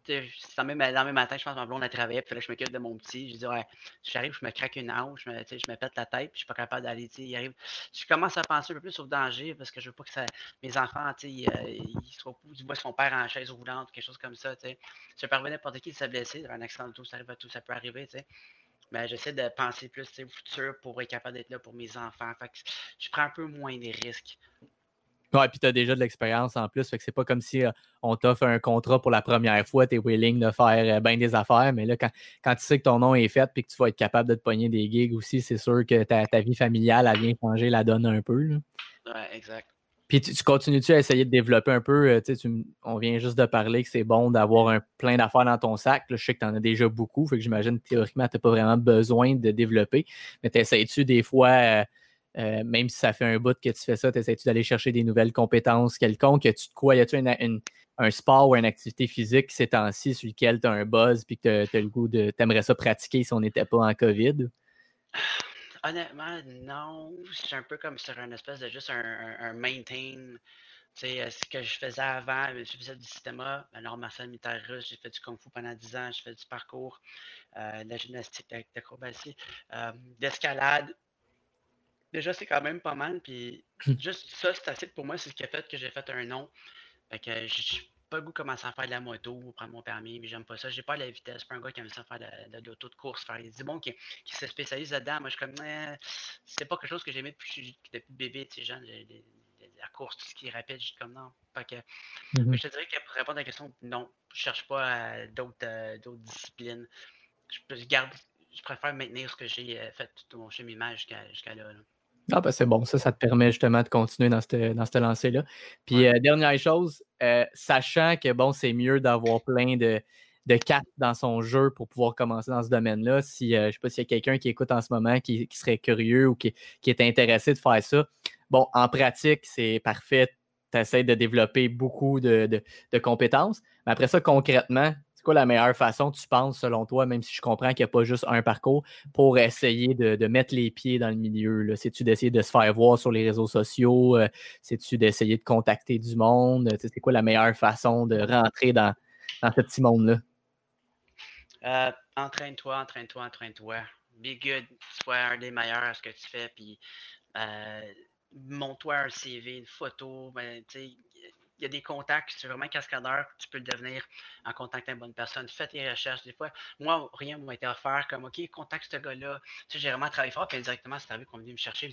c'est même, dans même matin, je pense que ma blonde a travaillé, puis là, je m'occupe de mon petit. Je dis, ouais, j'arrive, je me craque une hanche, je me, je me pète la tête, puis je suis pas capable d'aller, il. Je commence à penser un peu plus au danger parce que je veux pas que ça, mes enfants, sais, euh, ils, soient, ils voient son père en chaise roulante, quelque chose comme ça, tu sais. Peux n'importe qui s'est blessé, un accident de tout, ça arrive à tout, ça peut arriver, tu sais. Mais j'essaie de penser plus au futur pour être capable d'être là pour mes enfants. Je prends un peu moins des risques. Ouais, puis tu as déjà de l'expérience en plus. Fait que c'est pas comme si euh, on t'offre un contrat pour la première fois, tu es willing de faire euh, bien des affaires. Mais là, quand, quand, tu sais que ton nom est fait et que tu vas être capable de te pogner des gigs aussi, c'est sûr que ta, ta, vie familiale, a bien changé la donne un peu. Là. Ouais, exact. Puis tu, continues-tu à essayer de développer un peu? Euh, tu, on vient juste de parler que c'est bon d'avoir un, plein d'affaires dans ton sac. je sais que tu en as déjà beaucoup. Fait que j'imagine théoriquement, tu n'as pas vraiment besoin de développer. Mais tu tu des fois. Euh, même si ça fait un bout que tu fais ça, tu essaies-tu d'aller chercher des nouvelles compétences quelconques? Tu quoi? Y a-tu un sport ou une activité physique ces temps-ci sur lequel tu as un buzz et que tu as, le goût de. t'aimerais ça pratiquer si on n'était pas en COVID? Honnêtement, non. C'est un peu comme sur un espèce de juste un, maintain. Tu sais, euh, ce que je faisais avant, je faisais du cinéma, alors martial militaire j'ai fait du kung fu pendant 10 ans, j'ai fait du parcours, euh, de la gymnastique, d'acrobatie, euh, d'escalade, déjà, c'est quand même pas mal. Puis hum. juste ça, c'est assez pour moi. C'est ce qui a fait que j'ai fait un nom. Fait que j'ai pas le goût de commencer à faire de la moto ou prendre mon permis, mais j'aime pas ça. J'ai pas la vitesse. Pas un gars qui aime ça faire de, l'auto de, course. Faire des bon qui, qui se spécialise là-dedans. Moi, je suis comme, eh, c'est pas quelque chose que j'aimais depuis, depuis bébé, tu sais, la course, tout ce qui est rapide, je suis comme non. Fait que, mmh je te dirais que pour répondre à la question, non, je cherche pas euh, euh, d'autres disciplines. Je, garde, je préfère maintenir ce que j'ai euh, fait tout mon cheminement jusqu'à là. Ah, ben c'est bon, ça, ça te permet justement de continuer dans cette, dans lancée-là. Puis, euh, dernière chose, euh, sachant que bon, c'est mieux d'avoir plein de, de cartes dans son jeu pour pouvoir commencer dans ce domaine-là. Si, euh, je ne sais pas s'il y a quelqu'un qui écoute en ce moment qui, serait curieux ou qui, qui, est intéressé de faire ça. Bon, en pratique, c'est parfait. Tu essaies de développer beaucoup de, de, de, compétences. Mais après ça, concrètement, c'est quoi la meilleure façon, tu penses, selon toi, même si je comprends qu'il n'y a pas juste un parcours, pour essayer de, mettre les pieds dans le milieu? C'est-tu d'essayer de se faire voir sur les réseaux sociaux? Euh, c'est-tu d'essayer de contacter du monde? C'est quoi la meilleure façon de rentrer dans, ce petit monde-là? Euh, entraîne-toi, entraîne-toi, entraîne-toi. Be good, sois un des meilleurs à ce que tu fais, puis euh, montre-toi un CV, une photo. Ben, y a des contacts, si tu es vraiment cascadeur, tu peux le devenir en contactant une bonne personne. Fais tes recherches. Des fois, moi, rien m'a été offert comme OK, contacte ce gars-là. Tu sais, j'ai vraiment travaillé fort, puis indirectement, c'est arrivé qu'on est venu me chercher.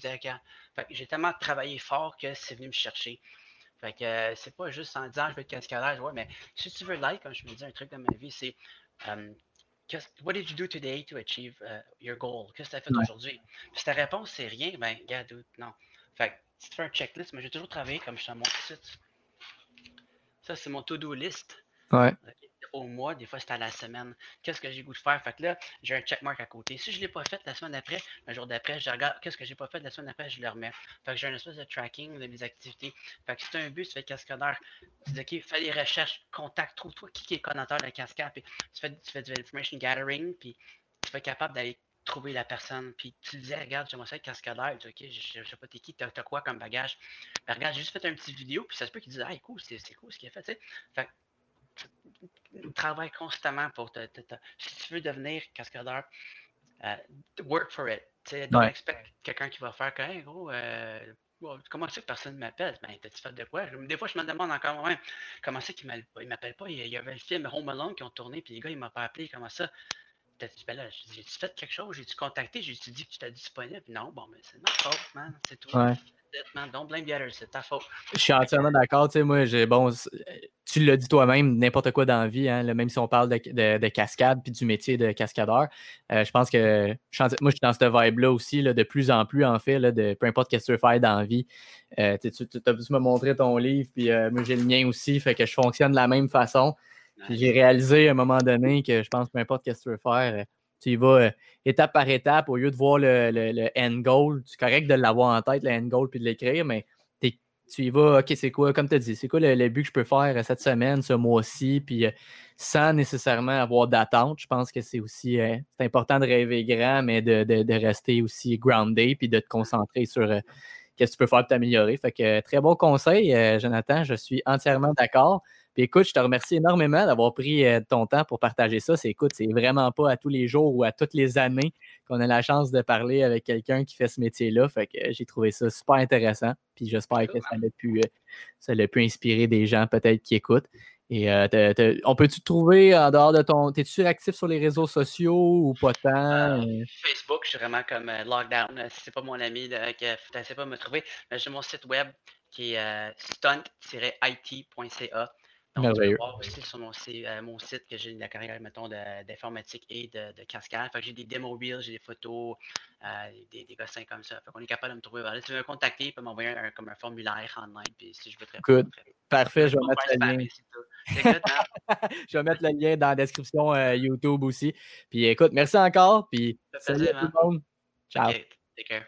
J'ai tellement travaillé fort que c'est venu me chercher. Fait que c'est pas juste en disant je veux être cascadeur, ouais, mais si tu veux like, comme je me dis un truc dans ma vie, c'est um, What did you do today to achieve uh, your goal? Qu'est-ce que tu as fait aujourd'hui? Si ta réponse c'est rien, ben, regarde, non. Fait que si tu fais un checklist, mais j'ai toujours travaillé comme je suis à mon site. Ça, c'est mon to-do list. Ouais au mois, des fois c'est à la semaine. Qu'est-ce que j'ai goût de faire? Fait que là, j'ai un checkmark à côté. Si je ne l'ai pas fait la semaine d'après, le jour d'après, je regarde qu'est-ce que j'ai pas fait la semaine d'après, je le remets. Fait que j'ai un espèce de tracking de mes activités. Fait que si tu as un but, tu fais cascadeur, tu dis OK, fais des recherches, contacte, trouve-toi qui est connateur de cascade, puis tu fais, tu fais du information gathering, puis tu es capable d'aller trouver la personne. Puis tu disais, regarde, j'aimerais ça être cascadeur. Tu dis, OK, je, sais pas t'es qui, t'as as quoi comme bagage? Ben, regarde, j'ai juste fait un petit vidéo, puis ça se peut qu'il dise, ah, cool, c'est cool ce qu'il a fait, tu sais. Fait travaille constamment pour te, si tu veux devenir cascadeur, euh, work for it. Don't expect quelqu'un qui va faire hey, gros, euh, comment c'est que personne ne m'appelle? Ben, t'as-tu fait de quoi? Des fois, je me demande encore moi-même, comment c'est qu'il ne m'appelle pas? Il y avait le film Home Alone qui ont tourné, puis les gars, ils ne m'ont pas appelé. Comment ça? Ben j'ai-tu fait quelque chose? J'ai-tu contacté? J'ai-tu dit que tu étais disponible? Non, bon, mais c'est ma faute, man. C'est tout. Don't blame the others, c'est ta faute. Je suis entièrement d'accord. Tu sais, moi, j'ai, bon, tu l'as dit toi-même, n'importe quoi dans la vie, hein, même si on parle de, de, cascade puis du métier de cascadeur. Euh, je pense que moi, je suis dans cette vibe-là aussi, là, de plus en plus, en fait, là, de peu importe ce que tu veux faire dans la vie. Euh, tu, tu, as pu me montrer ton livre, puis euh, moi, j'ai le mien aussi, fait que je fonctionne de la même façon. J'ai réalisé à un moment donné que je pense peu importe ce que tu veux faire, tu y vas étape par étape au lieu de voir le, le, end goal. C'est correct de l'avoir en tête, le end goal, puis de l'écrire, mais tu y vas, OK, c'est quoi, comme tu as dit, c'est quoi le, but que je peux faire cette semaine, ce mois-ci, puis sans nécessairement avoir d'attente. Je pense que c'est aussi c'est important de rêver grand, mais de, de, rester aussi grounded, puis de te concentrer sur qu'est-ce que tu peux faire pour t'améliorer. Fait que très bon conseil, Jonathan, je suis entièrement d'accord. Puis écoute, je te remercie énormément d'avoir pris euh, ton temps pour partager ça. C'est écoute, c'est vraiment pas à tous les jours ou à toutes les années qu'on a la chance de parler avec quelqu'un qui fait ce métier-là. Fait que euh, j'ai trouvé ça super intéressant. Puis j'espère que ça a pu, euh, ça pu inspirer des gens peut-être qui écoutent. Et on peut-tu te trouver en dehors de ton. T'es-tu actif sur les réseaux sociaux ou pas tant? Facebook, je suis vraiment comme lockdown. Si c'est pas mon ami, ne sais pas me trouver. J'ai mon site web qui est stunt-it.ca. Donc, tu peux voir aussi sur mon, euh, mon site que j'ai la carrière, mettons, d'informatique et de, de cascade. J'ai des démo reels, j'ai des photos, euh, des, des gossins comme ça. Fait qu'on est capable de me trouver. si tu veux me contacter, tu peux m'envoyer un, comme un formulaire online. Puis si je veux te répondre. Parfait, je vais mettre le lien. Hein? (laughs) je vais mettre le lien dans la description euh, YouTube aussi. Puis écoute, merci encore. Puis salut à tout le monde. Ciao. take care.